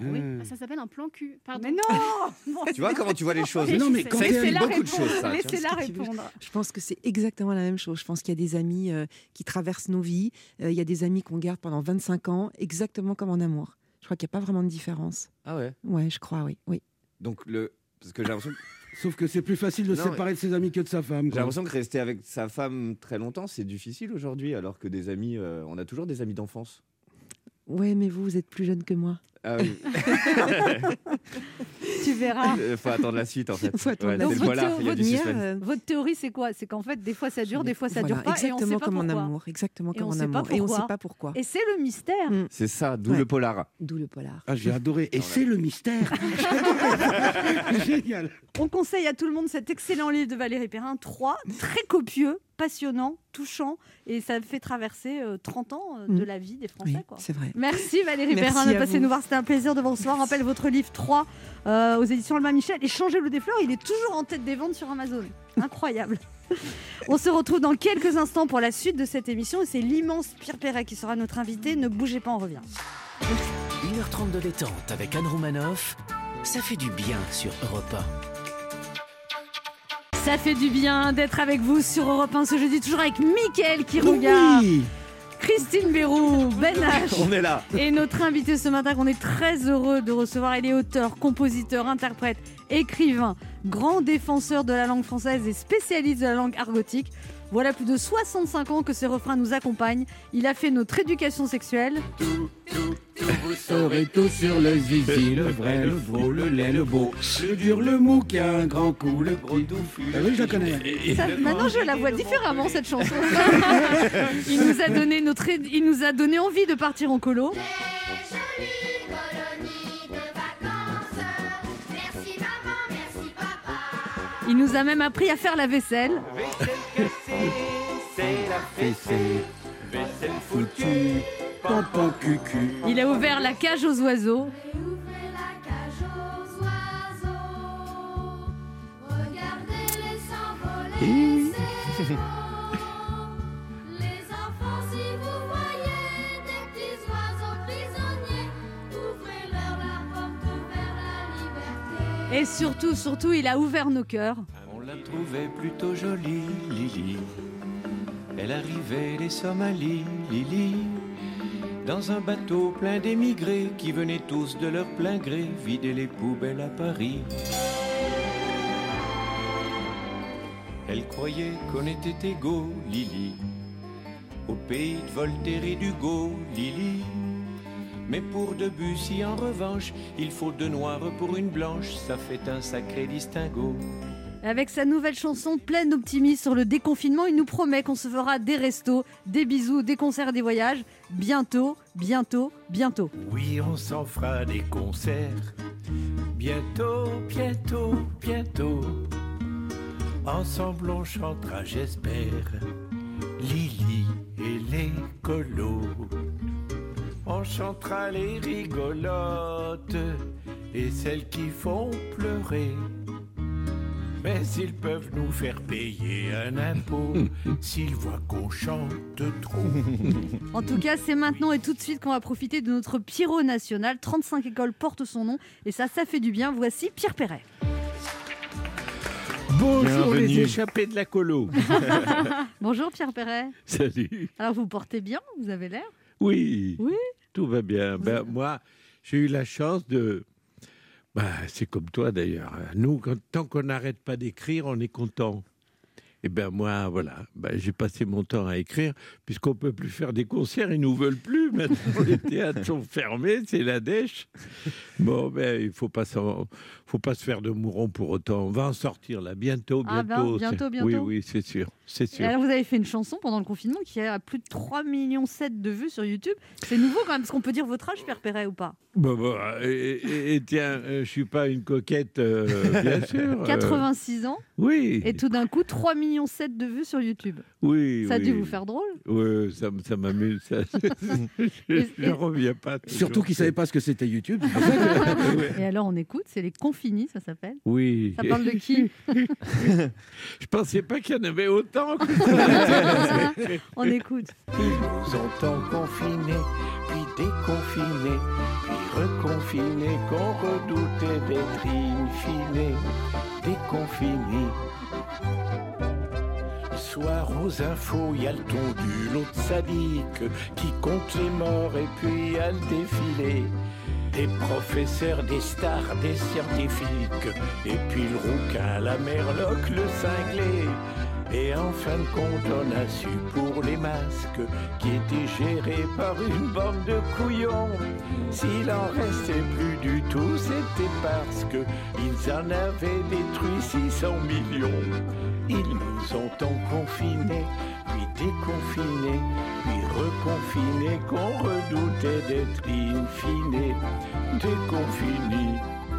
Oui.
Ah, Ça s'appelle un plan cul. Pardon.
Mais non [LAUGHS]
Tu vois comment tu vois les choses
Mais non, mais quand
Ça explique beaucoup de choses.
Laissez-la répondre.
Je pense que c'est exactement la même chose. Je pense qu'il y a des amis euh, qui traversent nos vies. Euh, il y a des amis qu'on garde pendant 25 ans, exactement comme en amour. Je crois qu'il n'y a pas vraiment de différence.
Ah ouais?
Ouais, je crois, oui. oui.
Donc le, parce que j'ai l'impression, [LAUGHS]
Sauf que c'est plus facile de se
Non,
séparer de ses amis que de sa femme.
j'ai l'impression que rester avec sa femme très longtemps, c'est difficile aujourd'hui, alors que des amis, euh, on a toujours des amis d'enfance.
Ouais, mais vous, vous êtes plus jeune que moi.
Ah oui. [LAUGHS]
Tu verras.
Il faut attendre la suite en fait.
Faut attendre
Ouais,
Donc, votre-
Mia,
suspense.
euh,
Votre théorie, c'est quoi? C'est qu'en fait, des fois ça dure, des fois ça
voilà,
dure pas, et on
exactement
sait pas
comme en amour, exactement
Et
comme
on
en amour. Et on
pourquoi.
sait pas pourquoi.
Et c'est le mystère.
Mm.
C'est ça, d'où
Ouais.
le polar.
D'où le polar.
Ah, j'ai adoré. Et c'est le mystère. [LAUGHS] [LAUGHS] Génial.
On conseille à tout le monde cet excellent livre de Valérie Perrin, 3, très copieux, passionnant, touchant, et ça fait traverser euh, 30 ans euh, de
Mm.
la vie des Français.
Oui, c'est vrai.
Merci Valérie
Merci
Perrin de passer
vous.
nous voir. C'était un plaisir de vous recevoir. Rappelle votre livre 3 euh, aux éditions Alma Michel. Et Changer le des fleurs, il est toujours en tête des ventes sur Amazon. Incroyable. [LAUGHS] On se retrouve dans quelques instants pour la suite de cette émission. Et c'est l'immense Pierre Perret qui sera notre invité. Ne bougez pas, on revient.
1h30 de détente avec Anne Romanoff, ça fait du bien sur Europe
Ça fait du bien d'être avec vous sur Europe 1 ce jeudi, toujours avec Mickaël qui regarde,
Oui.
Christine Bérou, Ben H.
On est là.
Et notre invité ce matin qu'on est très heureux de recevoir, il est auteur, compositeur, interprète, écrivain, grand défenseur de la langue française et spécialiste de la langue argotique. Voilà plus de 65 ans que ce refrain nous accompagne. Il a fait notre éducation sexuelle.
Vous saurez tout sur le zizi, le vrai, le faux, le laid, le beau, le dur, le mou qui a un grand coup, le gros touffu. Ah oui, je la connais.
Ça- maintenant, je la vois différemment cette chanson. [LAUGHS] il nous a donné notre, il nous a donné envie de partir en colo. Il nous a même appris à faire la vaisselle.
C'est la fessée, vaisselle foutue, tampon cucu.
Il a ouvert la cage aux oiseaux. Et surtout, surtout, il a ouvert nos cœurs.
On la trouvait plutôt jolie, Lily. Elle arrivait des Somalies, Lily. Dans un bateau plein d'émigrés qui venaient tous de leur plein gré vider les poubelles à Paris. Elle croyait qu'on était égaux, Lily. Au pays de Voltaire et d'Hugo, Lily. Mais pour Debussy, en revanche, il faut deux noirs pour une blanche, ça fait un sacré distinguo.
Avec sa nouvelle chanson pleine d'optimisme sur le déconfinement, il nous promet qu'on se fera des restos, des bisous, des concerts, des voyages. Bientôt, bientôt, bientôt.
Oui, on s'en fera des concerts. Bientôt, bientôt, bientôt. Ensemble on chantera, j'espère. Lily et les colos. On chantera les rigolotes et celles qui font pleurer. Mais ils peuvent nous faire payer un impôt s'ils voient qu'on chante trop. [LAUGHS]
En tout cas, c'est maintenant et tout de suite qu'on va profiter de notre Pierrot national. 35 écoles portent son nom et ça, ça fait du bien. Voici Pierre Perret.
Bonjour
Bienvenue.
les échappés de la colo. [LAUGHS] [LAUGHS]
Bonjour Pierre Perret.
Salut.
Alors vous portez bien, vous avez l'air?
Oui.
Oui.
Tout va bien. Ben, moi, j'ai eu la chance de. Bah, c'est comme toi d'ailleurs. Nous, quand- tant qu'on n'arrête pas d'écrire, on est content. Et ben moi, voilà, ben, j'ai passé mon temps à écrire, puisqu'on peut plus faire des concerts, ils nous veulent plus. Maintenant, les théâtres sont fermés, c'est la dèche. Bon, ben, il faut pas faut pas se faire de mouron pour autant. On va en sortir là, bientôt,
Ah ben,
bientôt. Oui, oui, c'est sûr, c'est
Et
sûr.
alors vous avez fait une chanson pendant le confinement qui a plus de 3 millions 7 de vues sur YouTube. C'est nouveau quand même, parce qu'on peut dire votre âge Pierre Perret ou pas?
Bon, bon, et, et- tiens, euh, je suis pas une coquette, euh, bien [LAUGHS] sûr. euh,
86 ans
oui.
et tout d'un coup 3 millions 7 de vues sur YouTube.
Oui,
Ça a dû
oui.
vous faire drôle
Oui, ça, ça m'amuse. ça. [LAUGHS] je ne reviens pas.
Surtout qu'ils ne savaient pas ce que c'était YouTube. [LAUGHS]
Et alors on écoute, c'est les confinis, ça s'appelle.
Oui.
Ça parle de qui? [LAUGHS]
Je pensais pas qu'il y en avait autant.
On écoute.
Ils nous ont tant confinés, puis déconfinés, puis reconfinés, qu'on redoutait d'être in fine déconfinés. Soir aux infos, il y a le tondu, l'autre sadique, qui compte les morts, et puis y a le défilé. Des professeurs, des stars, des scientifiques, et puis le rouquin, la merloque, le cinglé. Et en fin de compte, on a su pour les masques qui étaient gérés par une bande de couillons. S'il en restait plus du tout, c'était parce que ils en avaient détruit 600 millions. Ils nous ont tant confinés, puis déconfinés, puis reconfinés qu'on redoutait d'être in fine déconfinés.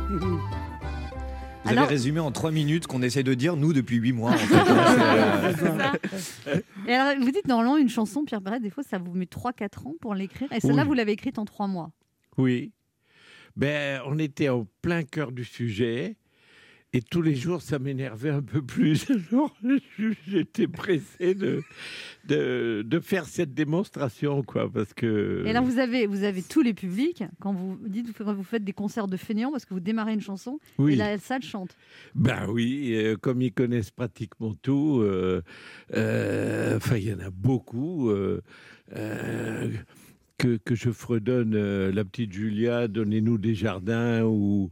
Vous
Alors-
avez résumé en trois minutes qu'on essaie de dire nous depuis huit mois. En fait. [LAUGHS] euh,
Et alors vous dites normalement une chanson Pierre Perret, des fois ça vous met 3-4 ans pour l'écrire. Et celle-là
Oui.
vous l'avez écrite en 3 mois.
Oui. Ben, on était en plein cœur du sujet. Et tous les jours, ça m'énervait un peu plus. [LAUGHS] Alors, j'étais pressé de, de, de faire cette démonstration, quoi, parce que...
Et alors vous avez, vous avez tous les publics, quand vous dites quand vous faites des concerts de feignants, parce que vous démarrez une chanson,
Oui.
et la salle chante.
Ben oui, euh, comme ils connaissent pratiquement tout, euh, euh, enfin il y en a beaucoup, que, que je fredonne euh, la petite Julia, donnez-nous des jardins, ou,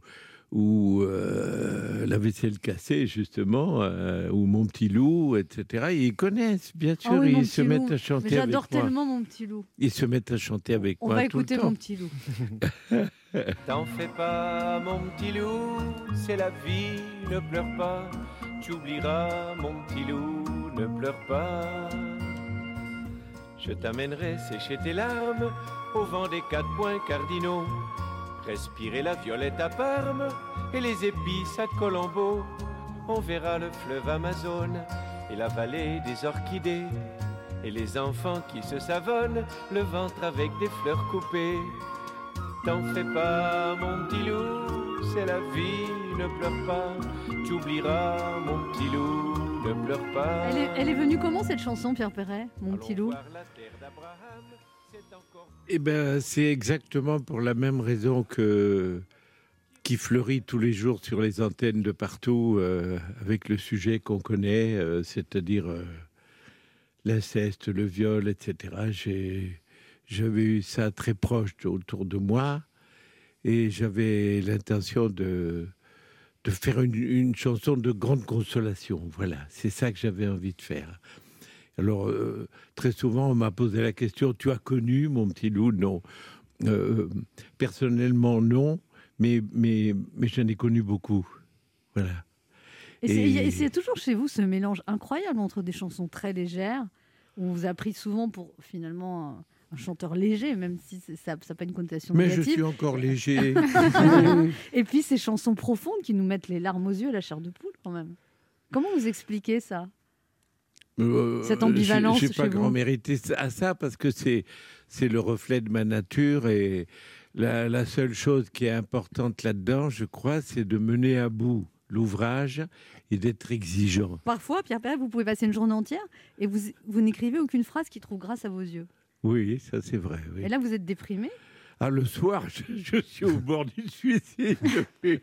ou euh, la vaisselle cassée justement, euh, ou mon petit loup, etc. Ils connaissent, bien sûr,
Ah oui, mon
ils se mettent à chanter avec
J'adore
moi.
tellement mon petit loup.
Ils se mettent à chanter avec
On
moi
va
tout le
écouter
temps.
mon petit loup. [LAUGHS]
T'en fais pas, mon petit loup, c'est la vie, ne pleure pas. Tu oublieras, mon petit loup, ne pleure pas. Je t'amènerai sécher tes larmes au vent des quatre points cardinaux. Respirer la violette à Parme et les épices à Colombo. On verra le fleuve Amazon et la vallée des orchidées. Et les enfants qui se savonnent le ventre avec des fleurs coupées. T'en fais pas, mon petit loup, c'est la vie, ne pleure pas. Tu oublieras, mon petit loup, ne pleure pas.
Elle est, elle est venue comment cette chanson, Pierre Perret, mon petit loup?
Eh ben, c'est exactement pour la même raison que qui fleurit tous les jours sur les antennes de partout euh, avec le sujet qu'on connaît, euh, c'est-à-dire euh, l'inceste, le viol, etc. J'avais eu ça très proche autour de moi et j'avais l'intention de de faire une, une chanson de grande consolation. Voilà, c'est ça que j'avais envie de faire. Alors, euh, très souvent, on m'a posé la question Tu as connu mon petit loup? Non. Euh, personnellement, non, mais, mais, mais j'en ai connu beaucoup. Voilà.
Et c'est-
Et-
toujours chez vous ce mélange incroyable entre des chansons très légères, où on vous a pris souvent pour finalement un, chanteur léger, même si ça n'a pas une connotation
Mais je
négative.
suis encore léger. [LAUGHS]
et puis ces chansons profondes qui nous mettent les larmes aux yeux, la chair de poule quand même. Comment vous expliquez ça?
Euh,
Cette ambivalence
J'ai j'ai pas grand mérité à ça parce que c'est le reflet de ma nature et la, la seule chose qui est importante là-dedans, je crois, c'est de mener à bout l'ouvrage et d'être exigeant.
Parfois, Pierre Perret, vous pouvez passer une journée entière et vous, vous n'écrivez aucune phrase qui trouve grâce à vos yeux.
Oui, ça c'est vrai. oui.
Et là, vous êtes déprimé
Ah, le soir, je, je suis au bord du suicide. [LAUGHS] oui,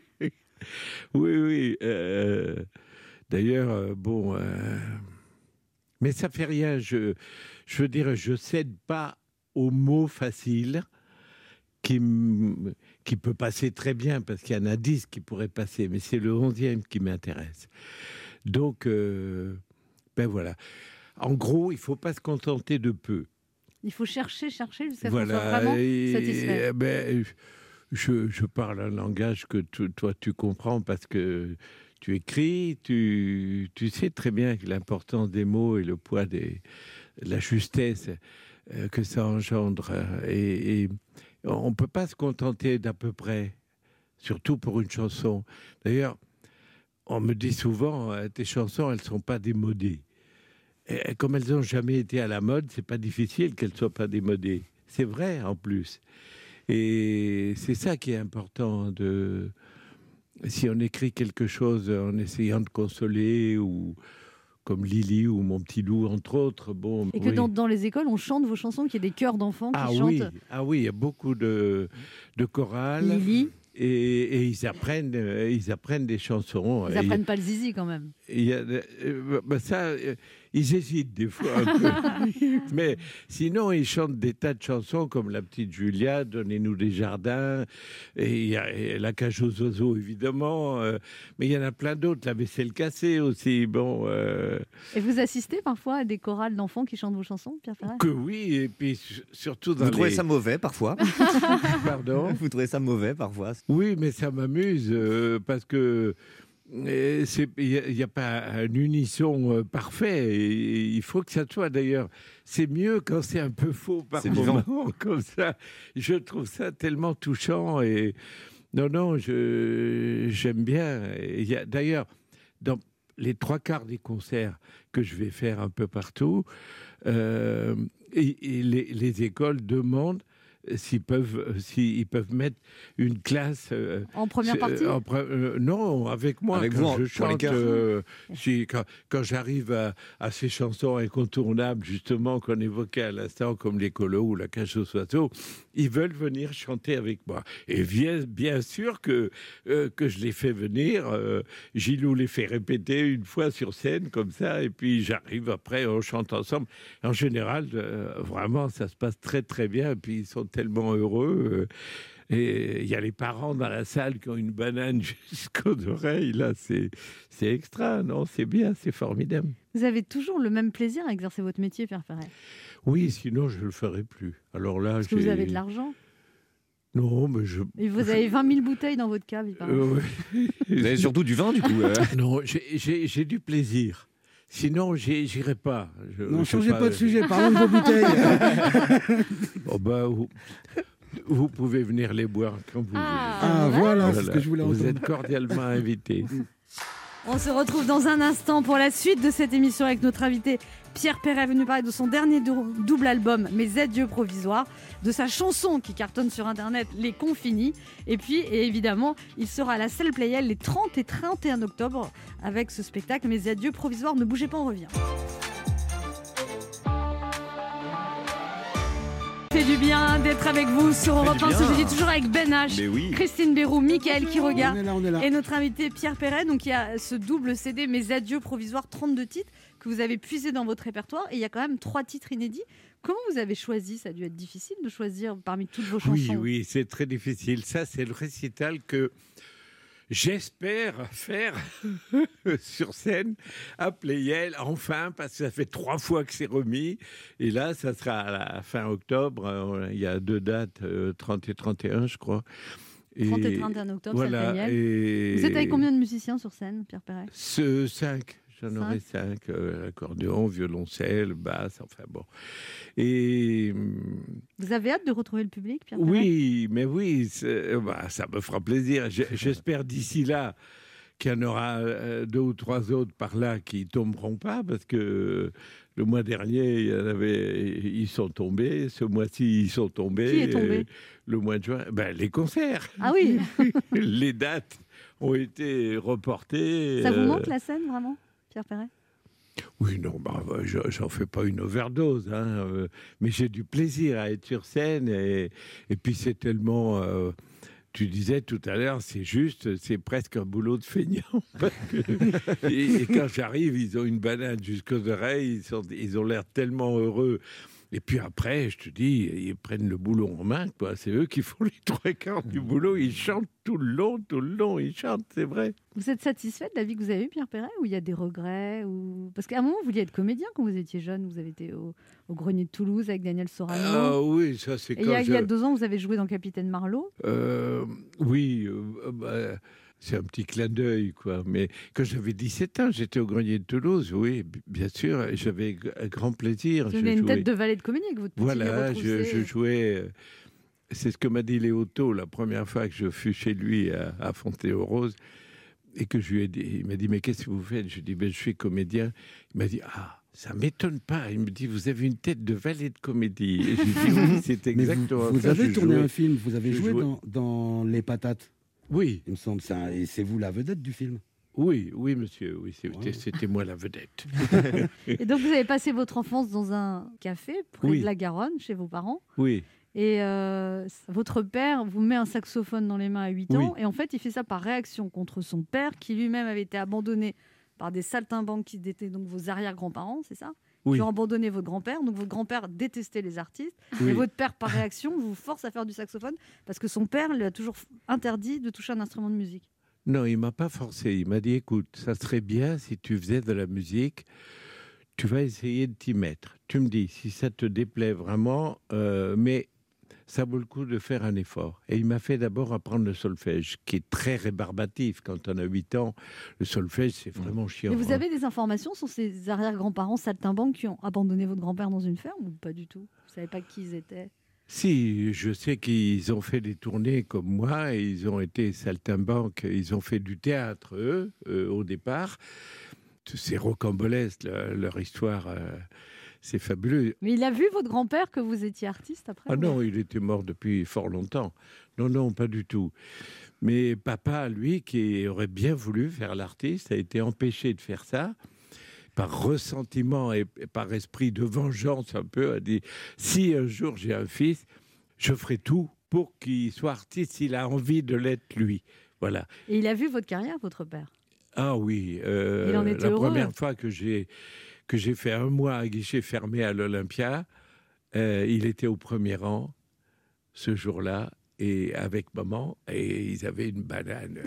oui. euh, D'ailleurs, euh, bon. euh, mais ça fait rien. Je, je veux dire, je cède pas aux mots faciles qui, qui peut passer très bien, parce qu'il y en a dix qui pourraient passer, mais c'est le onzième qui m'intéresse. Donc, euh, ben voilà. En gros, il faut pas se contenter de peu.
Il faut chercher, chercher jusqu'à ce qu'on soit
Voilà.
vraiment
et-
satisfait.
eh ben, je, je parle un langage que tu- toi tu comprends parce que tu écris, tu, tu sais très bien l'importance des mots et le poids des, la justesse euh, que ça engendre. Et, on ne peut pas se contenter d'à peu près, surtout pour une chanson. D'ailleurs, on me dit souvent, euh, tes chansons, elles ne sont pas démodées. Comme elles n'ont jamais été à la mode, c'est pas difficile qu'elles soient pas démodées. C'est vrai en plus. Et c'est ça qui est important de si on écrit quelque chose en essayant de consoler ou comme Lily ou mon petit loup entre autres, bon.
Et que
oui.
dans, dans les écoles, on chante vos chansons, qu'il y ait des chœurs d'enfants qui
ah
chantent.
oui, ah oui, il y a beaucoup de de chorales.
Lily.
Et, et ils apprennent, euh, ils apprennent des chansons.
Ils
Et
apprennent pas le zizi quand même.
il y a, euh, bah, ça, euh, ils hésitent des fois un peu. [LAUGHS] Mais sinon, ils chantent des tas de chansons comme La Petite Julia, Donnez-nous des jardins, et il y a et La cage aux oiseaux, évidemment. euh, mais il y en a plein d'autres, La vaisselle cassée aussi. Bon, euh,
Et vous assistez parfois à des chorales d'enfants qui chantent vos chansons, Pierre Perret
que oui, et puis su- surtout dans
Vous trouvez
les-
ça mauvais parfois? [LAUGHS]
Pardon?
Vous trouvez ça mauvais parfois?
Oui, mais ça m'amuse euh, parce que il n'y a, pas un unisson euh, parfait. Et il faut que ça soit d'ailleurs. C'est mieux quand c'est un peu faux par moment, [LAUGHS] comme ça. Je trouve ça tellement touchant et non, non, je j'aime bien. Et il y a d'ailleurs dans les trois quarts des concerts que je vais faire un peu partout, euh, et, et les, les écoles demandent s'ils peuvent, euh, s'ils peuvent mettre une classe euh,
En première partie
en pre- euh, Non, avec moi
Avec
quand
vous,
je chante. euh, si- quand quand j'arrive à, à ces chansons incontournables, justement qu'on évoquait à l'instant, comme les colos ou la cage aux oiseaux, ils veulent venir chanter avec moi. Et bien, bien sûr que euh, que je les fais venir. euh, Gilou les fait répéter une fois sur scène comme ça, et puis j'arrive après, on chante ensemble. En général, euh, vraiment, ça se passe très très bien. Et puis ils sont tellement heureux. euh, Et il y a les parents dans la salle qui ont une banane [LAUGHS] jusqu'aux oreilles. Là, c'est c'est extra, non? C'est bien, c'est formidable.
Vous avez toujours le même plaisir à exercer votre métier, Pierre Perret
Oui, sinon je le ferai plus. Alors là,
Parce que vous avez de l'argent?
Non, mais je.
Et vous avez 20 000 bouteilles dans votre cave, il paraît.
Euh, oui.
Vous avez surtout du vin, du coup. euh. [LAUGHS]
Non, j'ai- j'ai j'ai du plaisir. Sinon, j'irai pas. Je-
Non,
je
changez pas de sujet, parlons de vos bouteilles. [LAUGHS]
Oh, bah, vous, vous pouvez venir les boire quand vous
Ah,
voulez.
Ah, voilà, c'est ce que je voulais
Vous
entendre.
êtes cordialement [LAUGHS] invités.
On se retrouve dans un instant pour la suite de cette émission avec notre invité Pierre Perret, venu parler de son dernier dou- double album, Mes adieux provisoires, de sa chanson qui cartonne sur Internet, Les Confinis. Et puis, et évidemment, il sera à la salle Playel les 30 et 31 octobre avec ce spectacle, Mes adieux provisoires. Ne bougez pas, on revient. Fait du bien d'être avec vous sur Europe
du
1 ce jeudi, toujours avec Ben H,
oui.
Christine Bérou, Michael Quiroga et notre invité Pierre Perret. Donc il y a ce double CD, Mes adieux provisoires, 32 titres que vous avez puisé dans votre répertoire. Et il y a quand même trois titres inédits. Comment vous avez choisi? Ça a dû être difficile de choisir parmi toutes vos
Oui,
chansons.
oui, c'est très difficile. Ça, c'est le récital que j'espère faire [LAUGHS] sur scène à Playel, enfin, parce que ça fait trois fois que c'est remis. Et là, ça sera à la fin octobre. Euh, Il y a deux dates, euh, 30 et 31, je crois.
30 et 31 octobre,
voilà,
Playel.
et-
Vous êtes avec combien de musiciens sur scène, Pierre Perret?
Ce 5. J'en
Cinq.
aurai cinq, euh, accordéon, violoncelle, basse, enfin bon. Et hum,
Vous avez hâte de retrouver le public, Pierre
oui, mais oui, c'est- bah, ça me fera plaisir. J'espère d'ici là qu'il y en aura euh, deux ou trois autres par là qui tomberont pas, parce que le mois dernier, il y en avait, ils sont tombés. Ce mois-ci, ils sont tombés.
Qui est tombé?
Le mois de juin, ben, les concerts.
Ah oui [LAUGHS]
les dates ont été reportées.
Ça vous
euh,
manque la scène, vraiment,
Oui, non, bah, bah, je- j'en fais pas une overdose, hein, euh, mais j'ai du plaisir à être sur scène et, puis c'est tellement. euh, tu disais tout à l'heure, c'est juste, c'est presque un boulot de feignant. [LAUGHS] et, quand j'arrive, ils ont une banane jusqu'aux oreilles, ils ont l'air tellement heureux. Et puis après, je te dis, ils prennent le boulot en main, quoi. C'est eux qui font les trois quarts du boulot. Ils chantent tout le long, tout le long, ils chantent, c'est vrai.
Vous êtes satisfait de la vie que vous avez eue, Pierre Perret, ou il y a des regrets ou... Parce qu'à un moment, vous vouliez être comédien quand vous étiez jeune. Vous avez été au, au Grenier de Toulouse avec Daniel Sorano.
Ah oui, ça c'est
Et il
quand
y, a, il y a deux ans, vous avez joué dans Capitaine Marlowe.
Euh, oui, euh, bah, c'est un petit clin d'œil, quoi. Mais quand j'avais 17 ans, j'étais au Grenier de Toulouse, oui, bien sûr, et j'avais un grand plaisir.
Vous avez une
jouais-
tête de valet de comédie avec votre petit nez
Voilà, je, jouais. euh, C'est ce que m'a dit Léoto la première fois que je fus chez lui à, à Fontaine-aux-Roses et que je lui ai dit, il m'a dit mais qu'est-ce que vous faites? Je lui ai dit ben, je suis comédien. Il m'a dit ah ça m'étonne pas. Il me dit vous avez une tête de valet de comédie. Et je lui ai dit oui c'est [LAUGHS]
vous-
exactement
vous,
ça.
avez tourné
jouais-
un film, vous avez joué dans Les Patates.
Oui.
Il me semble, c'est un- et c'est vous la vedette du film.
Oui, oui, monsieur, oui, c'était moi la vedette. [LAUGHS]
Et donc, vous avez passé votre enfance dans un café près
Oui.
de la Garonne, chez vos parents.
oui.
Et euh, votre père vous met un saxophone dans les mains à 8
Oui.
ans. Et en fait, il fait ça par réaction contre son père, qui lui-même avait été abandonné par des saltimbanques qui étaient donc vos arrière-grands-parents, c'est ça?
Oui.
Qui ont abandonné votre grand-père. Donc, votre grand-père détestait les artistes.
Oui.
Et votre père, par réaction, vous force à faire du saxophone parce que son père lui a toujours interdit de toucher un instrument de musique.
Non, il m'a pas forcé. Il m'a dit écoute, ça serait bien si tu faisais de la musique. Tu vas essayer de t'y mettre. Tu me dis si ça te déplaît vraiment, euh, mais ça vaut le coup de faire un effort. Et il m'a fait d'abord apprendre le solfège, qui est très rébarbatif. Quand on a 8 ans, le solfège, c'est vraiment chiant.
Et vous
hein.
avez des informations sur ces arrière-grands-parents saltimbanques qui ont abandonné votre grand-père dans une ferme ou pas du tout? Vous savez pas qui ils étaient?
Si, je sais qu'ils ont fait des tournées comme moi, et ils ont été saltimbanques, ils ont fait du théâtre, eux, euh, au départ. C'est rocambolesque, leur, leur histoire, euh, c'est fabuleux.
Mais il a vu votre grand-père que vous étiez artiste après
Ah non, il était mort depuis fort longtemps. Non, non, pas du tout. Mais papa, lui, qui aurait bien voulu faire l'artiste, a été empêché de faire ça par ressentiment et et par esprit de vengeance un peu, a dit, si un jour j'ai un fils, je ferai tout pour qu'il soit artiste s'il a envie de l'être lui. Voilà.
Et il a vu votre carrière, votre père?
Ah oui, euh,
Il en était
la
heureux.
première fois que j'ai que j'ai fait un mois à guichet fermé à l'Olympia, euh, il était au premier rang ce jour-là et avec maman et ils avaient une banane.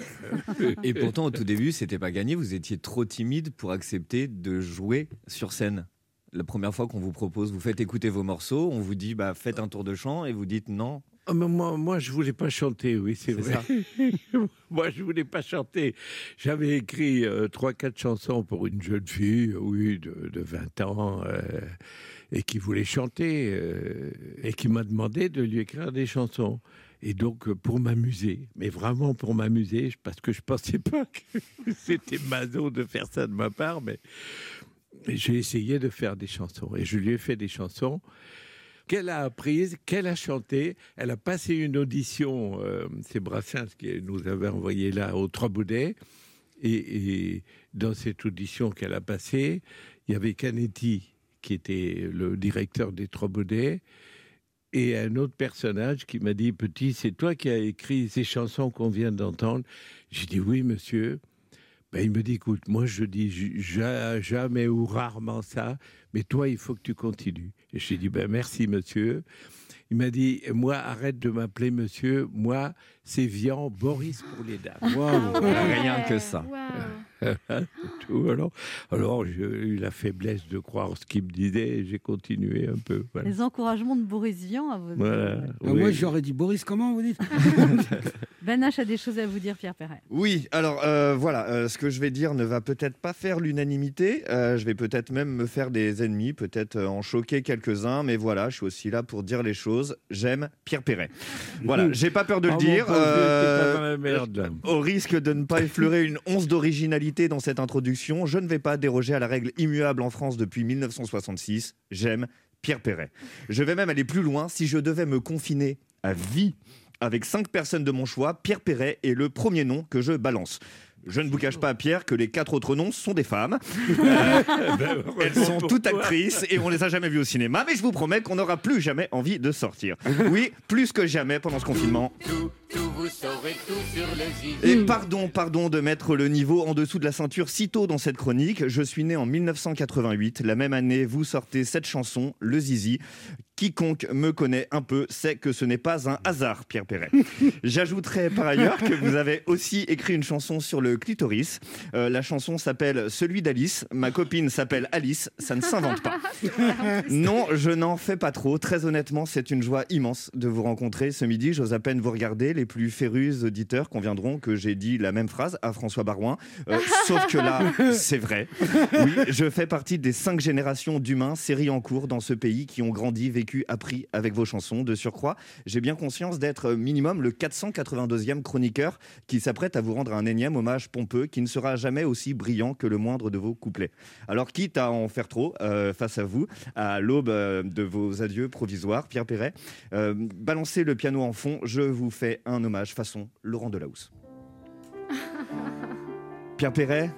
Et pourtant, au tout début, c'était pas gagné. Vous étiez trop timide pour accepter de jouer sur scène. La première fois qu'on vous propose, vous faites écouter vos morceaux, on vous dit bah, faites un tour de chant et vous dites non.
Ah, moi, moi, je voulais pas chanter, oui, c'est vrai. [LAUGHS] moi, je voulais pas chanter. J'avais écrit euh, trois, quatre chansons pour une jeune fille, oui, de, de 20 ans, euh, et qui voulait chanter, euh, et qui m'a demandé de lui écrire des chansons. Et donc, euh, pour m'amuser, mais vraiment pour m'amuser, parce que je pensais pas que [LAUGHS] c'était maso de faire ça de ma part, mais j'ai essayé de faire des chansons. Et je lui ai fait des chansons qu'elle a apprises, qu'elle a chantées. Elle a passé une audition, euh, c'est Brassens qui nous avait envoyé là au Trois Boudets. Et, dans cette audition qu'elle a passée, il y avait Canetti, qui était le directeur des Trois Baudets, et un autre personnage qui m'a dit Petit, c'est toi qui as écrit ces chansons qu'on vient d'entendre J'ai dit Oui, monsieur. Ben, il me dit Écoute, moi je dis jamais ou rarement ça, mais toi, il faut que tu continues. Et j'ai dit ben, Merci, monsieur. Il m'a dit Moi, arrête de m'appeler monsieur. Moi, c'est Vian Boris pour les dames.
Waouh. Rien que ça. [LAUGHS]
Tout, alors, alors j'ai eu la faiblesse de croire ce qu'il me disait et j'ai continué un peu. Voilà.
Les encouragements de Boris Vian à vos
Voilà,
Ah,
oui.
Moi, j'aurais dit Boris, comment vous dites [LAUGHS]
Ben H a des choses à vous dire, Pierre Perret.
Oui, alors euh, voilà, euh, ce que je vais dire ne va peut-être pas faire l'unanimité. euh, je vais peut-être même me faire des ennemis, peut-être en choquer quelques-uns, mais voilà, je suis aussi là pour dire les choses. J'aime Pierre Perret. Voilà, [LAUGHS] j'ai pas peur de le
Ah,
dire. euh, au risque de ne pas effleurer une once d'originalité dans cette introduction, je ne vais pas déroger à la règle immuable en France depuis 1966. J'aime Pierre Perret. Je vais même aller plus loin. Si je devais me confiner à vie avec cinq personnes de mon choix, Pierre Perret est le premier nom que je balance. Je ne vous cache pas, Pierre, que les quatre autres noms sont des femmes. [LAUGHS] Euh, [LAUGHS] elles sont toutes actrices et on les a jamais vues au cinéma, mais je vous promets qu'on n'aura plus jamais envie de sortir. Oui, plus que jamais pendant ce confinement.
Tout, tout, vous saurez tout sur le zizi.
Et pardon, pardon de mettre le niveau en dessous de la ceinture si tôt dans cette chronique. Je suis né en 1988. La même année, vous sortez cette chanson, Le Zizi. Quiconque me connaît un peu sait que ce n'est pas un hasard, Pierre Perret. [LAUGHS] J'ajouterai par ailleurs que vous avez aussi écrit une chanson sur le clitoris. Euh, la chanson s'appelle Celui d'Alice. Ma copine s'appelle Alice. Ça ne s'invente pas. [LAUGHS] Non, je n'en fais pas trop. Très honnêtement, c'est une joie immense de vous rencontrer ce midi. J'ose à peine vous regarder. Les plus férus auditeurs conviendront que j'ai dit la même phrase à François Barouin. Euh, sauf que là, [LAUGHS] c'est vrai. Oui, je fais partie des cinq générations d'humains, séries en cours dans ce pays, qui ont grandi, vécu, appris avec vos chansons. De surcroît, j'ai bien conscience d'être minimum le 482e chroniqueur qui s'apprête à vous rendre un énième hommage pompeux qui ne sera jamais aussi brillant que le moindre de vos couplets. Alors, quitte à en faire trop euh, face à vous, à l'aube euh, de vos adieux provisoires, Pierre Perret, euh, balancez le piano en fond, je vous fais un hommage façon Laurent Delahousse. Pierre Perret,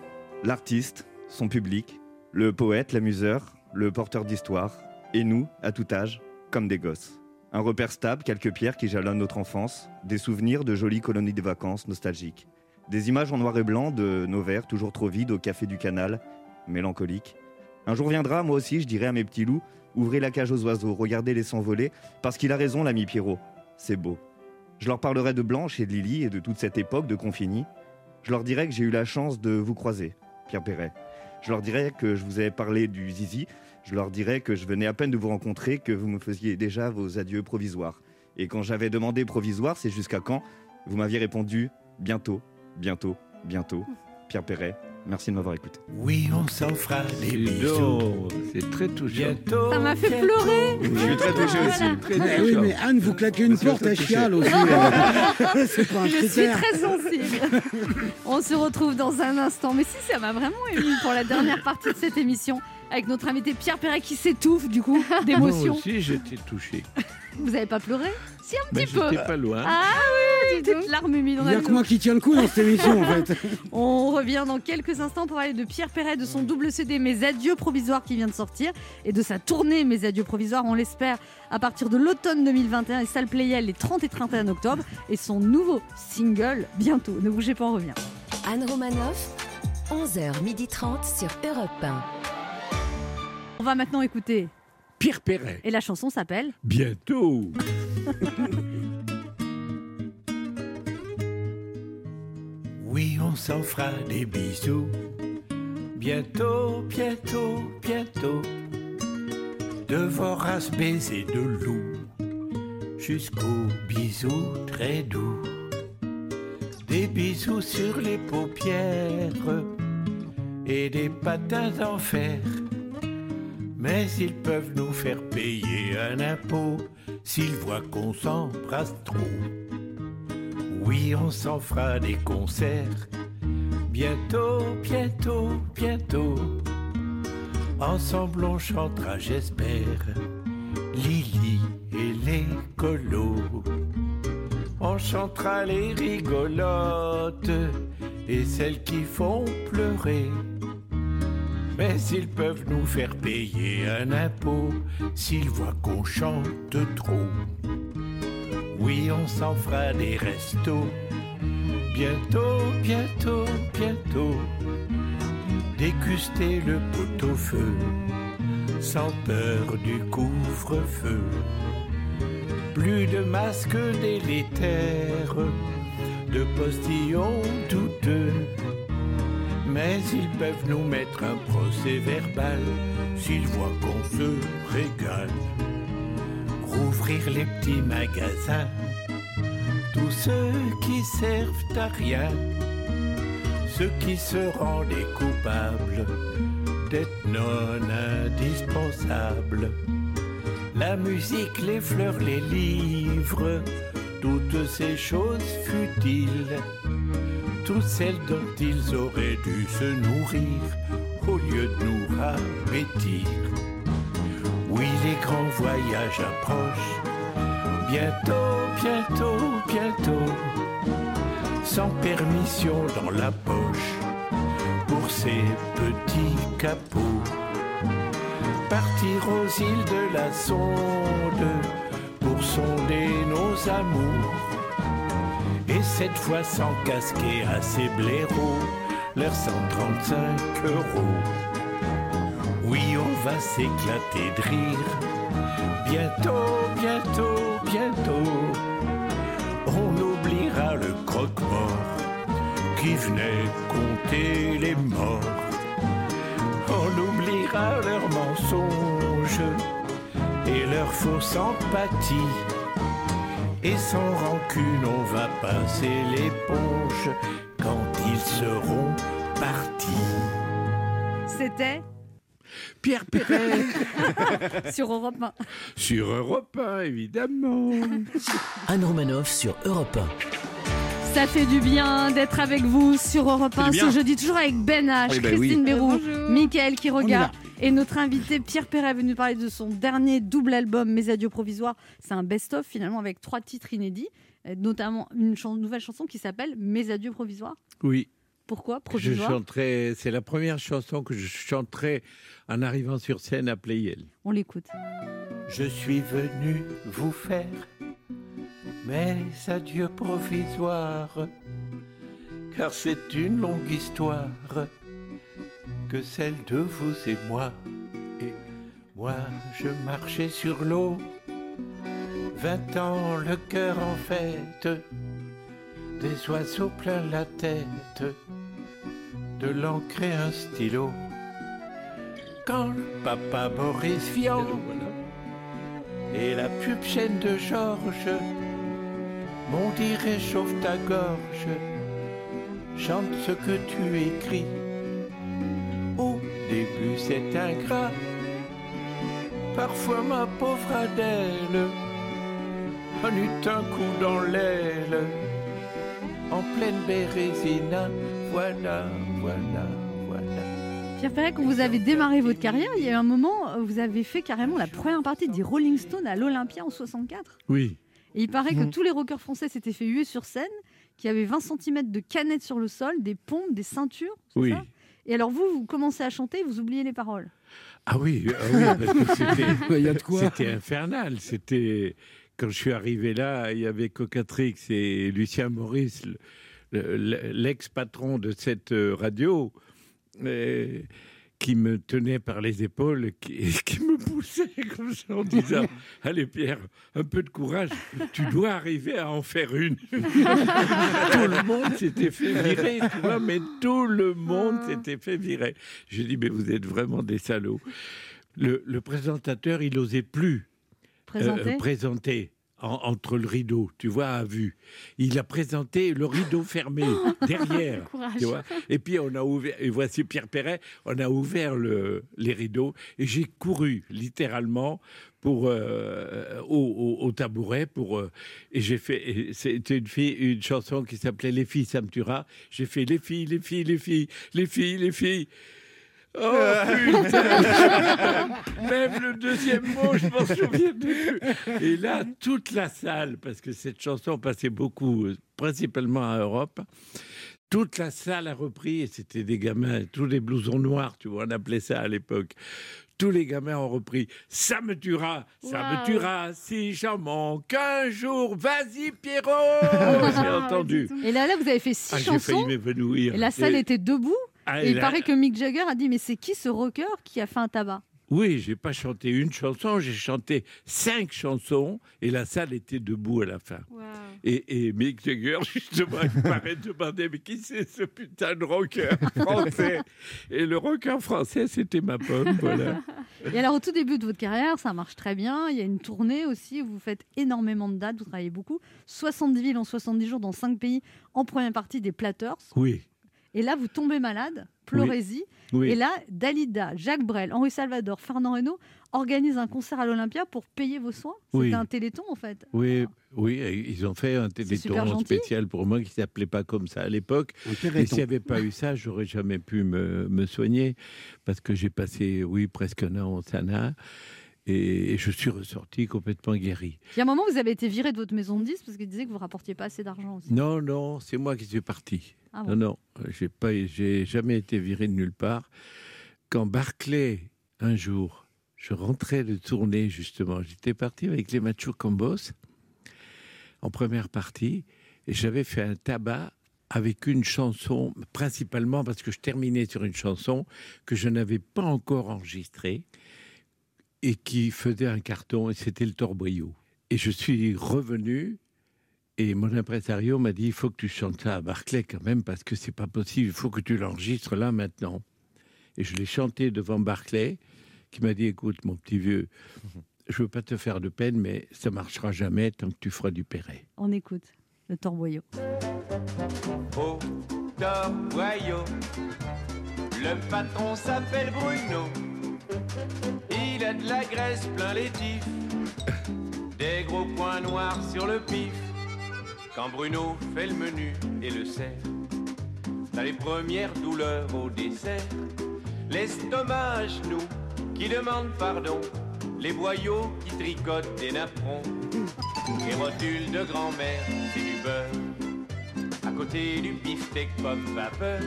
l'artiste, son public, le poète, l'amuseur, le porteur d'histoire, et nous, à tout âge, comme des gosses. Un repère stable, quelques pierres qui jalonnent notre enfance, des souvenirs de jolies colonies de vacances nostalgiques, des images en noir et blanc de nos verres toujours trop vides au café du canal, mélancoliques. Un jour viendra, moi aussi, je dirai à mes petits loups, ouvrez la cage aux oiseaux, regardez les s'envoler, parce qu'il a raison, l'ami Pierrot, c'est beau. Je leur parlerai de Blanche et de Lily et de toute cette époque de Confini. Je leur dirai que j'ai eu la chance de vous croiser, Pierre Perret. Je leur dirai que je vous avais parlé du zizi. Je leur dirai que je venais à peine de vous rencontrer, que vous me faisiez déjà vos adieux provisoires. Et quand j'avais demandé provisoire, c'est jusqu'à quand? Vous m'aviez répondu bientôt, bientôt, bientôt. Pierre Perret, merci de m'avoir écouté.
Oui, on s'en fera des bisous.
C'est très touchant.
Bientôt.
Ça m'a fait pleurer.
Je suis très touché aussi.
Très
oui, mais Anne, vous claquez une porte, elle chiale aussi. C'est pas un
Je suis très sensible. On se retrouve dans un instant. Mais si, ça m'a vraiment ému pour la dernière partie de cette émission avec notre invité Pierre Perret qui s'étouffe du coup
Moi
d'émotion.
aussi, j'étais touché. [LAUGHS]
Vous avez pas pleuré? Si, un
Mais
petit peu.
j'étais pas loin.
Ah oui, petite larme humide.
Il n'y a que moi qui tiens le coup dans cette émission, en fait. [LAUGHS]
On revient dans quelques instants pour parler de Pierre Perret, de son double CD Mes Adieux Provisoires qui vient de sortir et de sa tournée Mes Adieux Provisoires, on l'espère, à partir de l'automne 2021 et salle Playel les 30 et 31 octobre et son nouveau single bientôt. Ne bougez pas, on revient.
Anne Romanoff, 11h30 sur Europe 1.
On va maintenant écouter
Pierre Perret.
Et la chanson s'appelle
Bientôt. [LAUGHS]
oui, on s'en fera des bisous. Bientôt, bientôt, bientôt. Devoir se baiser de loup Jusqu'aux bisous très doux. Des bisous sur les paupières et des patins en fer mais ils peuvent nous faire payer un impôt s'ils voient qu'on s'embrasse trop. Oui, on s'en fera des concerts. Bientôt, bientôt, bientôt. Ensemble on chantera, j'espère, Lily et les colos. On chantera les rigolotes et celles qui font pleurer. Mais ils peuvent nous faire payer un impôt s'ils voient qu'on chante trop. Oui, on s'en fera des restos. Bientôt, bientôt, bientôt. Déguster le pot-au-feu sans peur du couvre-feu. Plus de masques délétères, de postillons douteux. Mais ils peuvent nous mettre un procès verbal s'ils voient qu'on se régale. Rouvrir les petits magasins, tous ceux qui servent à rien, ceux qui se rendaient coupables d'être non indispensables. La musique, les fleurs, les livres, toutes ces choses futiles, toutes celles dont ils auraient dû se nourrir au lieu de nous ravêtir. Oui, les grands voyages approchent, bientôt, bientôt, bientôt, sans permission dans la poche, pour ces petits capots. Partir aux îles de la sonde, pour sonder nos amours. Et cette fois sans casquer à ces blaireaux, leurs 135 euros. Oui, on va s'éclater de rire. Bientôt, bientôt, bientôt, on oubliera le croque-mort qui venait compter les morts. On oubliera leurs mensonges et leur fausse empathie. Et sans rancune, on va passer l'éponge quand ils seront partis.
C'était
Pierre Perret [LAUGHS]
sur Europe 1.
sur Europe 1, évidemment. [LAUGHS]
Anne Romanoff sur Europe
Ça fait du bien d'être avec vous sur Europe
Ça
1
fait du
ce jeudi, toujours avec Ben H,
Oui, bah
Christine
oui.
Bérou,
Bonjour.
Michael qui regarde. Et notre invité Pierre Perret est venu parler de son dernier double album Mes adieux provisoires. C'est un best-of finalement avec trois titres inédits, euh, notamment une nouvelle chanson qui s'appelle Mes adieux provisoires.
Oui.
Pourquoi
Je
provisoire?
chanterai, c'est la première chanson que je chanterai en arrivant sur scène à Playel.
On l'écoute.
Je suis venu vous faire mes adieux provisoires, car c'est une longue histoire que celle de vous et moi. Et moi, je marchais sur l'eau, vingt ans le cœur en fête, des oiseaux plein la tête, de l'encre un stylo. Quand le papa Boris Vian et la pub chaîne de Georges m'ont dit réchauffe ta gorge, chante ce que tu écris. Au début c'est ingrat, parfois ma pauvre Adèle en eut un coup dans l'aile, en pleine bérésina, voilà, voilà, voilà.
Pierre Perret, quand vous avez démarré votre carrière, il y a eu un moment, vous avez fait carrément la première partie des Rolling Stones à l'Olympia en 64.
Oui.
Et il paraît que
Mhm.
tous les rockers français s'étaient fait huer sur scène, qu'il y avait 20 cm de canettes sur le sol, des pompes, des ceintures.
Oui.
ça? Et alors vous, vous commencez à chanter, vous oubliez les paroles.
Ah oui, ah oui, parce que [LAUGHS] c'était, infernal. C'était quand je suis arrivé là, il y avait Cocatrix et Lucien Maurice, le- le- l'ex-patron de cette euh, radio, qui me tenait par les épaules et qui, et qui me poussait comme ça en disant [LAUGHS] Allez Pierre, un peu de courage, tu dois arriver à en faire une. [LAUGHS] tout le monde s'était fait virer, tu vois, mais tout le monde s'était fait virer. J'ai dit Mais vous êtes vraiment des salauds. Le, le présentateur, il n'osait plus
Présenter?
présenter en- entre le rideau, tu vois, à vue. Il a présenté le rideau fermé [LAUGHS] derrière. Tu vois et puis on a ouvert, et voici Pierre Perret, on a ouvert le, les rideaux et j'ai couru littéralement pour euh, au, au- au tabouret pour euh, et j'ai fait c'était une fille une chanson qui s'appelait Les filles ça me tuera j'ai fait les filles les filles les filles les filles les filles Oh putain [LAUGHS] Même le deuxième mot, je m'en souviens plus. Et là, toute la salle, parce que cette chanson passait beaucoup, euh, principalement à Europe, toute la salle a repris, et c'était des gamins, tous les blousons noirs, tu vois, on appelait ça à l'époque. Tous les gamins ont repris Ça me tuera, ça me tuera, si j'en manque un jour, vas-y Pierrot [LAUGHS] J'ai entendu.
Et là, là, vous avez fait six
Ah, j'ai failli
chansons.
m'évanouir.
Et la salle
Et-
était debout.
Ah,
et il paraît que Mick Jagger a dit Mais c'est qui ce rocker qui a fait un tabac?
Oui, j'ai pas chanté une chanson, j'ai chanté cinq chansons et la salle était debout à la fin. Et, et Mick Jagger, [LAUGHS] justement, il paraît demander Mais qui c'est ce putain de rocker français? Et le rocker français, c'était ma pomme, voilà.
Et alors, au tout début de votre carrière, ça marche très bien. Il y a une tournée aussi où vous faites énormément de dates, vous travaillez beaucoup. 70 villes en 70 jours dans 5 pays en première partie des Platters.
Oui.
Et là, vous tombez malade, pleurésie.
Oui.
Et là, Dalida, Jacques Brel, Henri Salvador, Fernand Reynaud organisent un concert à l'Olympia pour payer vos soins. C'était
Oui.
un téléthon en fait.
Oui, oui, ils ont fait un téléthon spécial pour moi qui s'appelait pas comme ça à l'époque. Et s'il n'y avait pas eu ça, j'aurais jamais pu me, me soigner parce que j'ai passé, oui, presque un an au Sana et je suis ressorti complètement guéri.
Il y a un moment, vous avez été viré de votre maison de 10 parce qu'il disait que vous rapportiez pas assez d'argent aussi.
Non, non, c'est moi qui suis parti.
Ah bon
non, non, j'ai pas, j'ai jamais été viré de nulle part. Quand Barclay, un jour, je rentrais de tournée justement, j'étais parti avec les Macho Combos en première partie et j'avais fait un tabac avec une chanson, principalement parce que je terminais sur une chanson que je n'avais pas encore enregistrée et qui faisait un carton, et c'était le Torboyau. Et je suis revenu, et mon impresario m'a dit il faut que tu chantes ça à Barclay quand même, parce que c'est pas possible, il faut que tu l'enregistres là maintenant. Et je l'ai chanté devant Barclay, qui m'a dit écoute, mon petit vieux, je veux pas te faire de peine, mais ça marchera jamais tant que tu feras du Perret.
On écoute le Torboyau.
Au Torboyau, le patron s'appelle Bruno. De la graisse plein les des gros points noirs sur le pif. Quand Bruno fait le menu et le sert, t'as les premières douleurs au dessert. L'estomac genoux qui demande pardon, les boyaux qui tricotent des napperons. Les rotules de grand-mère, c'est du beurre. À côté du beefsteak pomme vapeur.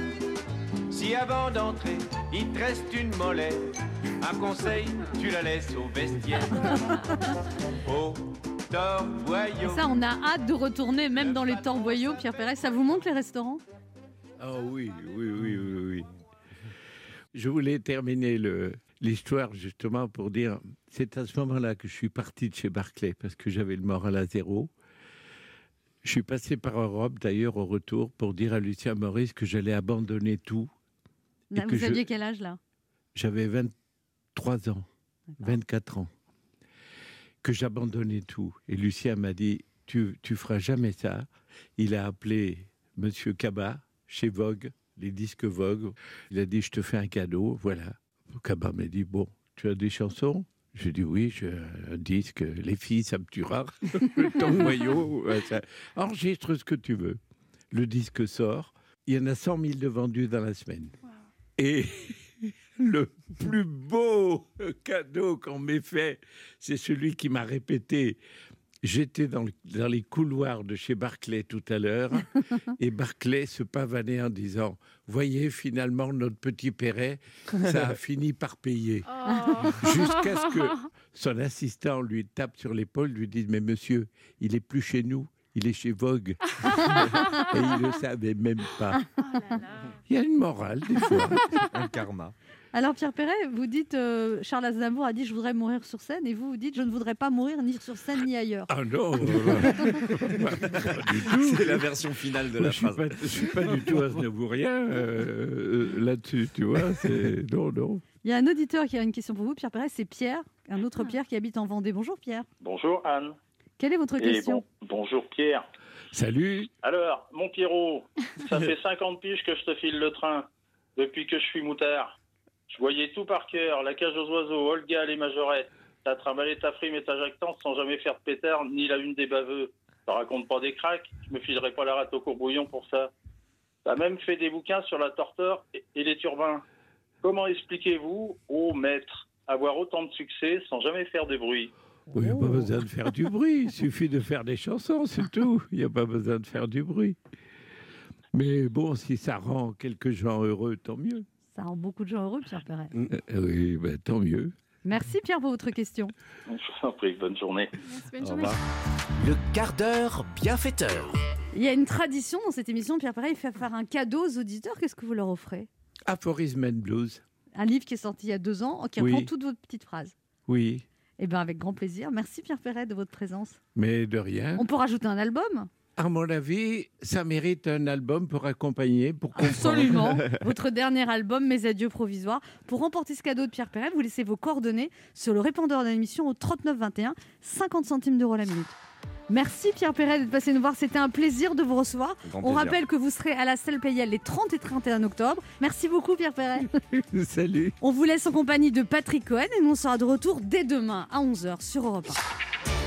Si avant d'entrer, il te une molaire, un conseil, tu la laisses au vestiaire. [LAUGHS] Au Torboyau.
Ça, on a hâte de retourner même dans les Torboyaux, Pierre Perret. Ça vous manque les restaurants?
Ah oui, oui, oui, oui, oui. Je voulais terminer le- l'histoire justement pour dire, c'est à ce moment-là que je suis parti de chez Barclay parce que j'avais le moral à zéro. Je suis passé par Europe d'ailleurs au retour pour dire à Lucien Maurice que j'allais abandonner tout. que
Vous
je-
aviez quel âge là?
J'avais 23 ans, 24 ans, que j'abandonnais tout. Et Lucien m'a dit, tu, tu feras jamais ça. Il a appelé Monsieur Kaba chez Vogue, les disques Vogue. Il a dit, je te fais un cadeau, voilà. Kaba m'a dit, bon, tu as des chansons? J'ai dit oui, j'ai un disque, les filles, ça me tuera. [LAUGHS] Ton noyau, ça- enregistre ce que tu veux. Le disque sort, il y en a 100 000 de vendus dans la semaine. Et le plus beau cadeau qu'on m'ait fait, c'est celui qui m'a répété. J'étais dans, le- dans les couloirs de chez Barclay tout à l'heure, [LAUGHS] et Barclay se pavanait en disant Voyez, finalement, notre petit Perret, ça a [LAUGHS] fini par payer. Jusqu'à ce que son assistant lui tape sur l'épaule, lui dise Mais monsieur, il est plus chez nous, il est chez Vogue. [LAUGHS] et il ne le savait même pas. Il y a une morale, des fois.
Un karma.
Alors Pierre Perret, vous dites, euh, Charles Aznavour a dit je voudrais mourir sur scène et vous vous dites je ne voudrais pas mourir ni sur scène ni ailleurs.
Ah non, [LAUGHS] [LAUGHS]
C'est la version finale de
Moi,
la
je suis
phrase.
pas, je suis pas du tout aznavourien euh, euh, là-dessus, tu vois. C'est non, non.
Il y a un auditeur qui a une question pour vous, Pierre Perret, c'est Pierre, un autre Pierre qui habite en Vendée. Bonjour Pierre.
Bonjour Anne.
Quelle est votre
Et
question?
bon- bonjour Pierre.
Salut.
Alors, mon Pierrot, ça [LAUGHS] fait 50 piges que je te file le train depuis que je suis moutard. Je voyais tout par cœur, la cage aux oiseaux, Olga, les majorettes. T'as trimballé ta frime et ta jactance sans jamais faire de pétard, ni la une des baveux. T'en racontes pas des cracks, je me filerai pas la rate au courbouillon pour ça. T'as même fait des bouquins sur la torteur et, et les turbins. Comment expliquez-vous, ô maître, avoir autant de succès sans jamais faire de bruit?
Il n'y a pas besoin de faire du bruit, il suffit de faire des chansons, c'est tout. Il n'y a pas besoin de faire du bruit. Mais bon, si ça rend quelques gens heureux, tant mieux.
Ça rend beaucoup de gens heureux, Pierre Perret.
Euh, oui, ben, tant mieux.
Merci Pierre pour votre question.
Je vous en prie, bonne journée.
bonne journée.
Le quart d'heure bienfaiteur.
Il y a une tradition dans cette émission, Pierre Perret, il fait faire un cadeau aux auditeurs. Qu'est-ce que vous leur offrez?
Aphorisme and Blues.
Un livre qui est sorti il y a deux ans, qui
Oui.
reprend toutes vos petites phrases.
Oui,
Eh bien, avec grand plaisir. Merci Pierre Perret de votre présence.
mais de rien.
On peut rajouter un album?
À mon avis, ça mérite un album pour accompagner, pour comprendre.
Absolument. [LAUGHS] Votre dernier album, Mes adieux provisoires. Pour remporter ce cadeau de Pierre Perret, vous laissez vos coordonnées sur le répondeur de l'émission au 3921, 50 centimes d'euros la minute. Merci Pierre Perret d'être passé nous voir. C'était un plaisir de vous recevoir.
Grand
On
plaisir.
rappelle que vous serez à la salle Payel les 30 et 31 octobre. Merci beaucoup Pierre Perret. [LAUGHS]
Salut.
On vous laisse en compagnie de Patrick Cohen et nous on sera de retour dès demain à 11h sur Europe 1.